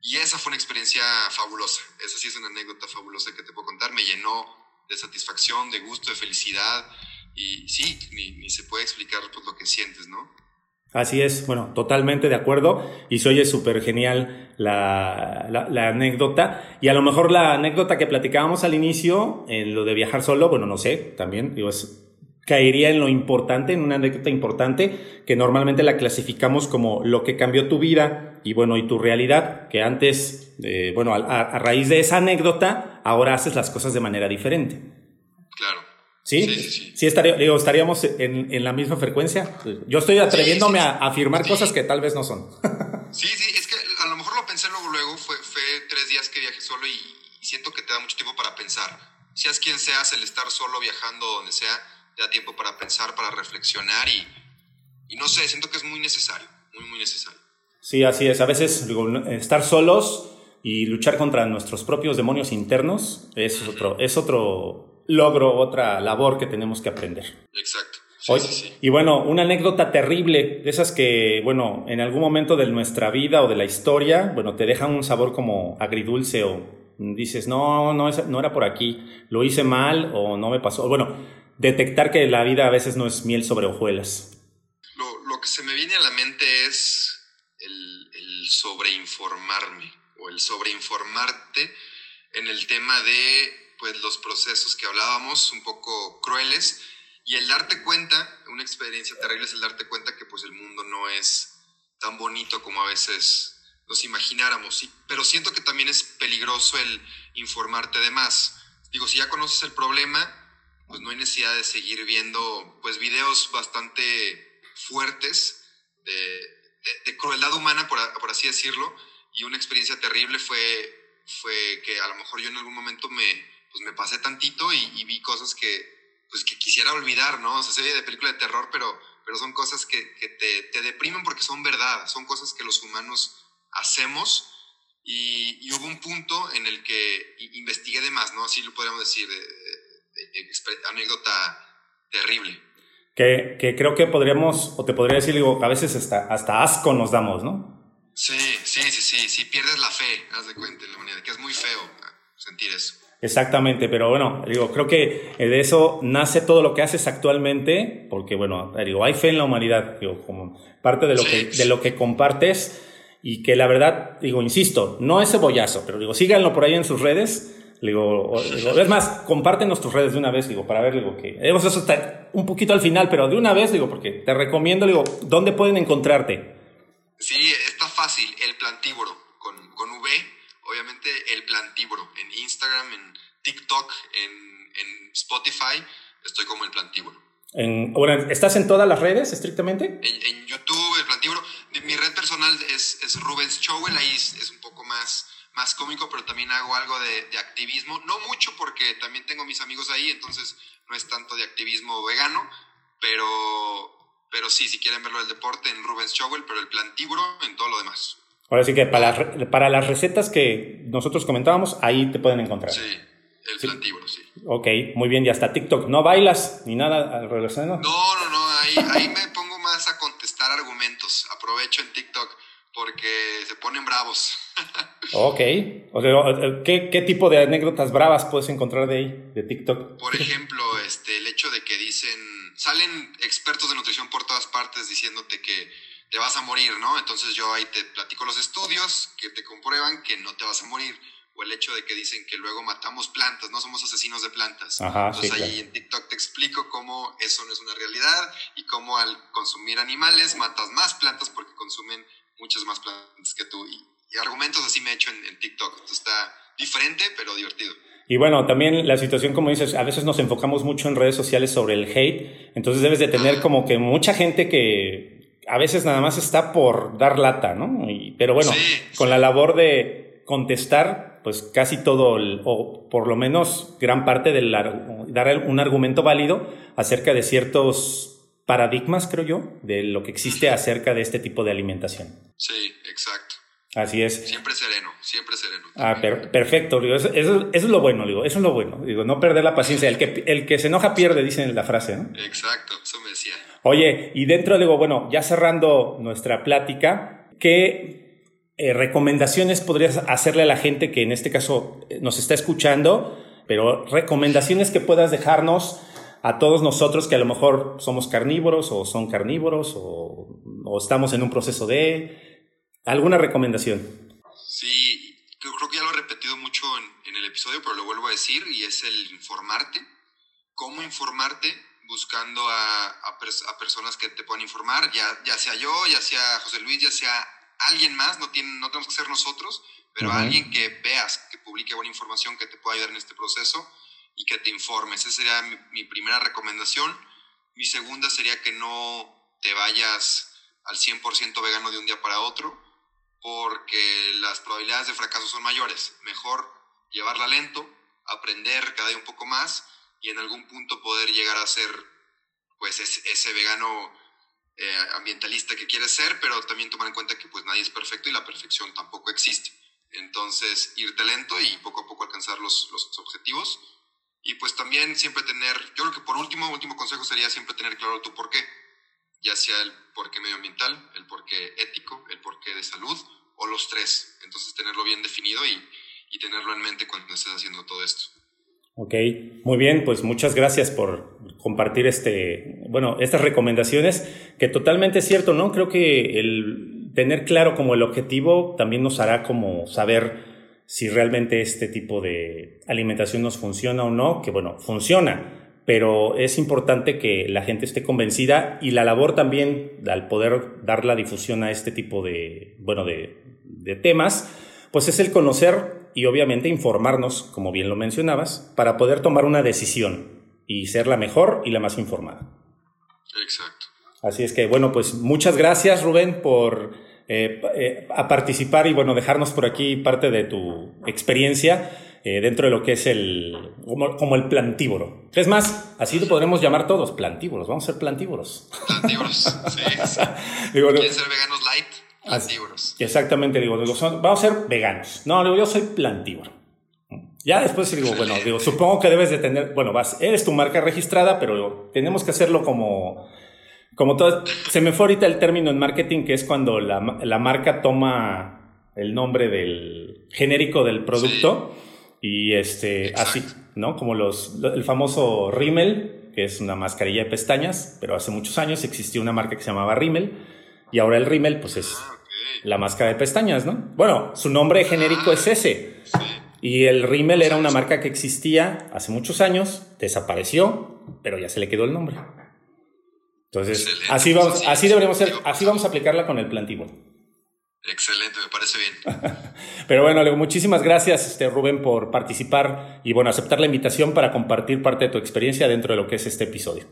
Y esa fue una experiencia fabulosa. Esa sí es una anécdota fabulosa que te puedo contar. Me llenó de satisfacción, de gusto, de felicidad. Y sí, ni, ni se puede explicar pues, lo que sientes, ¿no? Así es, bueno, totalmente de acuerdo y se oye súper genial la, la, la, anécdota y a lo mejor la anécdota que platicábamos al inicio, en lo de viajar solo, bueno, no sé, también, digo, es, caería en lo importante, en una anécdota importante, que normalmente la clasificamos como lo que cambió tu vida y bueno, y tu realidad, que antes, eh, bueno, a, a raíz de esa anécdota, ahora haces las cosas de manera diferente. Claro. ¿Sí? Sí, sí, sí. sí estaría, digo, estaríamos en, en, la misma frecuencia. Yo estoy atreviéndome a afirmar cosas que tal vez no son. sí, sí, es que a lo mejor lo pensé luego, luego, fue, fue tres días que viajé solo y, y, siento que te da mucho tiempo para pensar. Seas quien seas, el estar solo viajando donde sea, te da tiempo para pensar, para reflexionar y, y no sé, siento que es muy necesario, muy, muy necesario. Sí, así es. A veces digo, estar solos y luchar contra nuestros propios demonios internos es otro, es otro logro, otra labor que tenemos que aprender. Exacto. Sí, Hoy, sí, sí. Y bueno, una anécdota terrible, de esas que, bueno, en algún momento de nuestra vida o de la historia, bueno, te dejan un sabor como agridulce o dices, no, no, no era por aquí, lo hice mal o no me pasó. Bueno, detectar que la vida a veces no es miel sobre hojuelas. Lo, lo que se me viene a la mente es el, el sobreinformarme o el sobreinformarte en el tema de pues los procesos que hablábamos, un poco crueles, y el darte cuenta, una experiencia terrible es el darte cuenta que pues el mundo no es tan bonito como a veces nos imagináramos, pero siento que también es peligroso el informarte de más. Digo, si ya conoces el problema, pues no hay necesidad de seguir viendo pues videos bastante fuertes de, de, crueldad humana, por, por así decirlo, y una experiencia terrible fue, fue que a lo mejor yo en algún momento me, pues me pasé tantito y, y, vi cosas que, pues que quisiera olvidar, ¿no? O se ve de película de terror, pero, pero son cosas que, que te, te, deprimen porque son verdad, son cosas que los humanos hacemos. Y, y, hubo un punto en el que investigué de más, ¿no? Así lo podríamos decir, de, de, de anécdota terrible. Que, que, creo que podríamos, o te podría decir, digo, a veces hasta, hasta asco nos damos, ¿no? Sí, sí, sí, sí, sí, pierdes la fe, haz de cuenta, en la humanidad, que es muy feo sentir eso. Exactamente, pero bueno, digo, creo que de eso nace todo lo que haces actualmente, porque bueno, digo, hay fe en la humanidad, digo, como parte de lo que, de lo que compartes y que la verdad, digo, insisto, no es cebollazo, pero digo, síganlo por ahí en sus redes. Digo, digo, es más, compártenos tus redes de una vez, digo, para ver, digo, que eso está un poquito al final, pero de una vez, digo, porque te recomiendo, digo, ¿dónde pueden encontrarte? Sí, está fácil, el plantíboro, con, con V, obviamente el plantíboro, en Instagram, en TikTok, en, en Spotify, estoy como el plantíboro. En, bueno, ¿Estás en todas las redes estrictamente? En, en YouTube, el plantíboro. Mi red personal es, es Rubens Chowell, ahí es, es, un poco más, más cómico, pero también hago algo de, de, activismo. No mucho porque también tengo mis amigos ahí, entonces no es tanto de activismo vegano, pero, pero sí, si quieren verlo del deporte, en Rubens Chowell, pero el plantíburo en todo lo demás. Ahora sí que para, para las recetas que nosotros comentábamos, ahí te pueden encontrar. Sí, el plantíburo, sí. Ok, muy bien, y hasta TikTok. ¿No bailas ni nada relacionado? No, no, no, ahí, ahí me pongo más a contestar argumentos. Aprovecho en TikTok porque se ponen bravos. Ok, o sea, ¿qué, ¿qué tipo de anécdotas bravas puedes encontrar de ahí, de TikTok? Por ejemplo, este, el hecho de que dicen, salen expertos de nutrición por todas partes diciéndote que te vas a morir, ¿no? Entonces yo ahí te platico los estudios que te comprueban que no te vas a morir. O el hecho de que dicen que luego matamos plantas, no somos asesinos de plantas. Ajá, Entonces sí, ahí claro. en TikTok te explico cómo eso no es una realidad y cómo al consumir animales matas más plantas porque consumen muchas más plantas que tú. Y, y argumentos así me he hecho en, en TikTok. Entonces está diferente, pero divertido. Y bueno, también la situación, como dices, a veces nos enfocamos mucho en redes sociales sobre el hate, entonces debes de tener como que mucha gente que a veces nada más está por dar lata, ¿no? Y, pero bueno, Sí, con sí. la labor de contestar, pues casi todo, o por lo menos gran parte del dar un argumento válido acerca de ciertos paradigmas, creo yo, de lo que existe acerca de este tipo de alimentación. Sí, exacto. Así es. Siempre sereno, siempre sereno. Ah, perfecto, eso, es lo bueno, digo, eso es lo bueno, digo, no perder la paciencia. El que, el que se enoja pierde, dicen la frase, ¿no? Exacto, eso me decía. Oye, y dentro, digo, bueno, ya cerrando nuestra plática, ¿qué eh, recomendaciones podrías hacerle a la gente que en este caso eh, nos está escuchando? Pero recomendaciones que puedas dejarnos a todos nosotros que a lo mejor somos carnívoros o son carnívoros o, o estamos en un proceso de ¿Alguna recomendación? Sí, creo que ya lo he repetido mucho en, el episodio, pero lo vuelvo a decir, y es el informarte. ¿Cómo informarte? Buscando a, personas que te puedan informar, ya, ya sea yo, ya sea José Luis, ya sea alguien más, no, tiene, no tenemos que ser nosotros, pero alguien que veas, que publique buena información, que te pueda ayudar en este proceso y que te informe. Esa sería mi, mi primera recomendación. Mi segunda sería que no te vayas al 100% vegano de un día para otro porque las probabilidades de fracaso son mayores. Mejor llevarla lento, aprender cada día un poco más y en algún punto poder llegar a ser pues ese, vegano eh, ambientalista que quieres ser, pero también tomar en cuenta que pues nadie es perfecto y la perfección tampoco existe. Entonces, irte lento y poco a poco alcanzar los, los objetivos. Y pues también siempre tener, yo creo que por último, último consejo sería siempre tener claro tu por qué ya sea el porqué medioambiental, el porqué ético, el porqué de salud o los tres. Entonces tenerlo bien definido y, tenerlo en mente cuando estés haciendo todo esto. Ok, muy bien, pues muchas gracias por compartir este, bueno, estas recomendaciones, que totalmente es cierto, ¿no? Creo que el tener claro como el objetivo también nos hará como saber si realmente este tipo de alimentación nos funciona o no, que bueno, funciona, pero es importante que la gente esté convencida y la labor también al poder dar la difusión a este tipo de, bueno, de, temas, pues es el conocer y obviamente informarnos, como bien lo mencionabas, para poder tomar una decisión y ser la mejor y la más informada. Exacto. Así es que, bueno, pues muchas gracias, Rubén, por eh, eh, a participar y, bueno, dejarnos por aquí parte de tu experiencia. Eh, dentro de lo que es el, como, el plantívoro. Es más, así lo podremos llamar todos, plantívoros, vamos a ser plantívoros. Plantívoros, sí. digo, ¿Quieren ser veganos light? Plantívoros. Exactamente, digo, vamos a ser veganos. No, digo, yo soy plantívoro. Ya después digo, bueno, digo, supongo que debes de tener, bueno, vas, eres tu marca registrada, pero tenemos que hacerlo como, como todo, se me fue ahorita el término en marketing, que es cuando la, la marca toma el nombre del genérico del producto. Y este, así, ¿no? Como los, el famoso Rimmel, que es una mascarilla de pestañas, pero hace muchos años existió una marca que se llamaba Rimmel, y ahora el Rimmel, pues es ah, la máscara de pestañas, ¿no? Bueno, su nombre genérico es ese. Y el Rimmel era una marca que existía hace muchos años, desapareció, pero ya se le quedó el nombre. Entonces, así vamos, así deberíamos ser, así vamos a aplicarla con el plantívoro. Excelente, me parece bien. Pero bueno, muchísimas gracias, este, Rubén, por participar y bueno, aceptar la invitación para compartir parte de tu experiencia dentro de lo que es este episodio.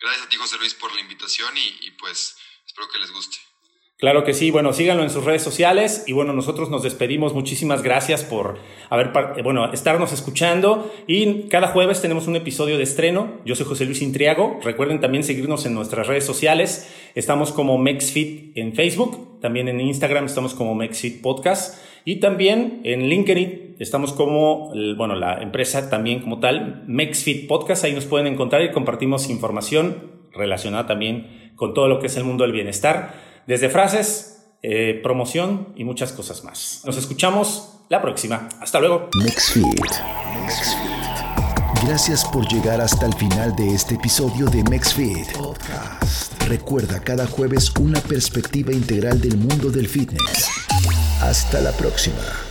Gracias a ti, José Luis, por la invitación y pues espero que les guste. Claro que sí, bueno, síganlo en sus redes sociales y bueno, nosotros nos despedimos. Muchísimas gracias por haber, bueno, estarnos escuchando y cada jueves tenemos un episodio de estreno. Yo soy José Luis Intriago. Recuerden también seguirnos en nuestras redes sociales. Estamos como MexFit en Facebook, también en Instagram estamos como MexFit Podcast y también en LinkedIn estamos como, bueno, la empresa también como tal, MexFit Podcast. Ahí nos pueden encontrar y compartimos información relacionada también con todo lo que es el mundo del bienestar desde frases, eh, promoción y muchas cosas más. Nos escuchamos la próxima. Hasta luego. NextFeed. Gracias por llegar hasta el final de este episodio de MexFit Podcast. Recuerda cada jueves una perspectiva integral del mundo del fitness. Hasta la próxima.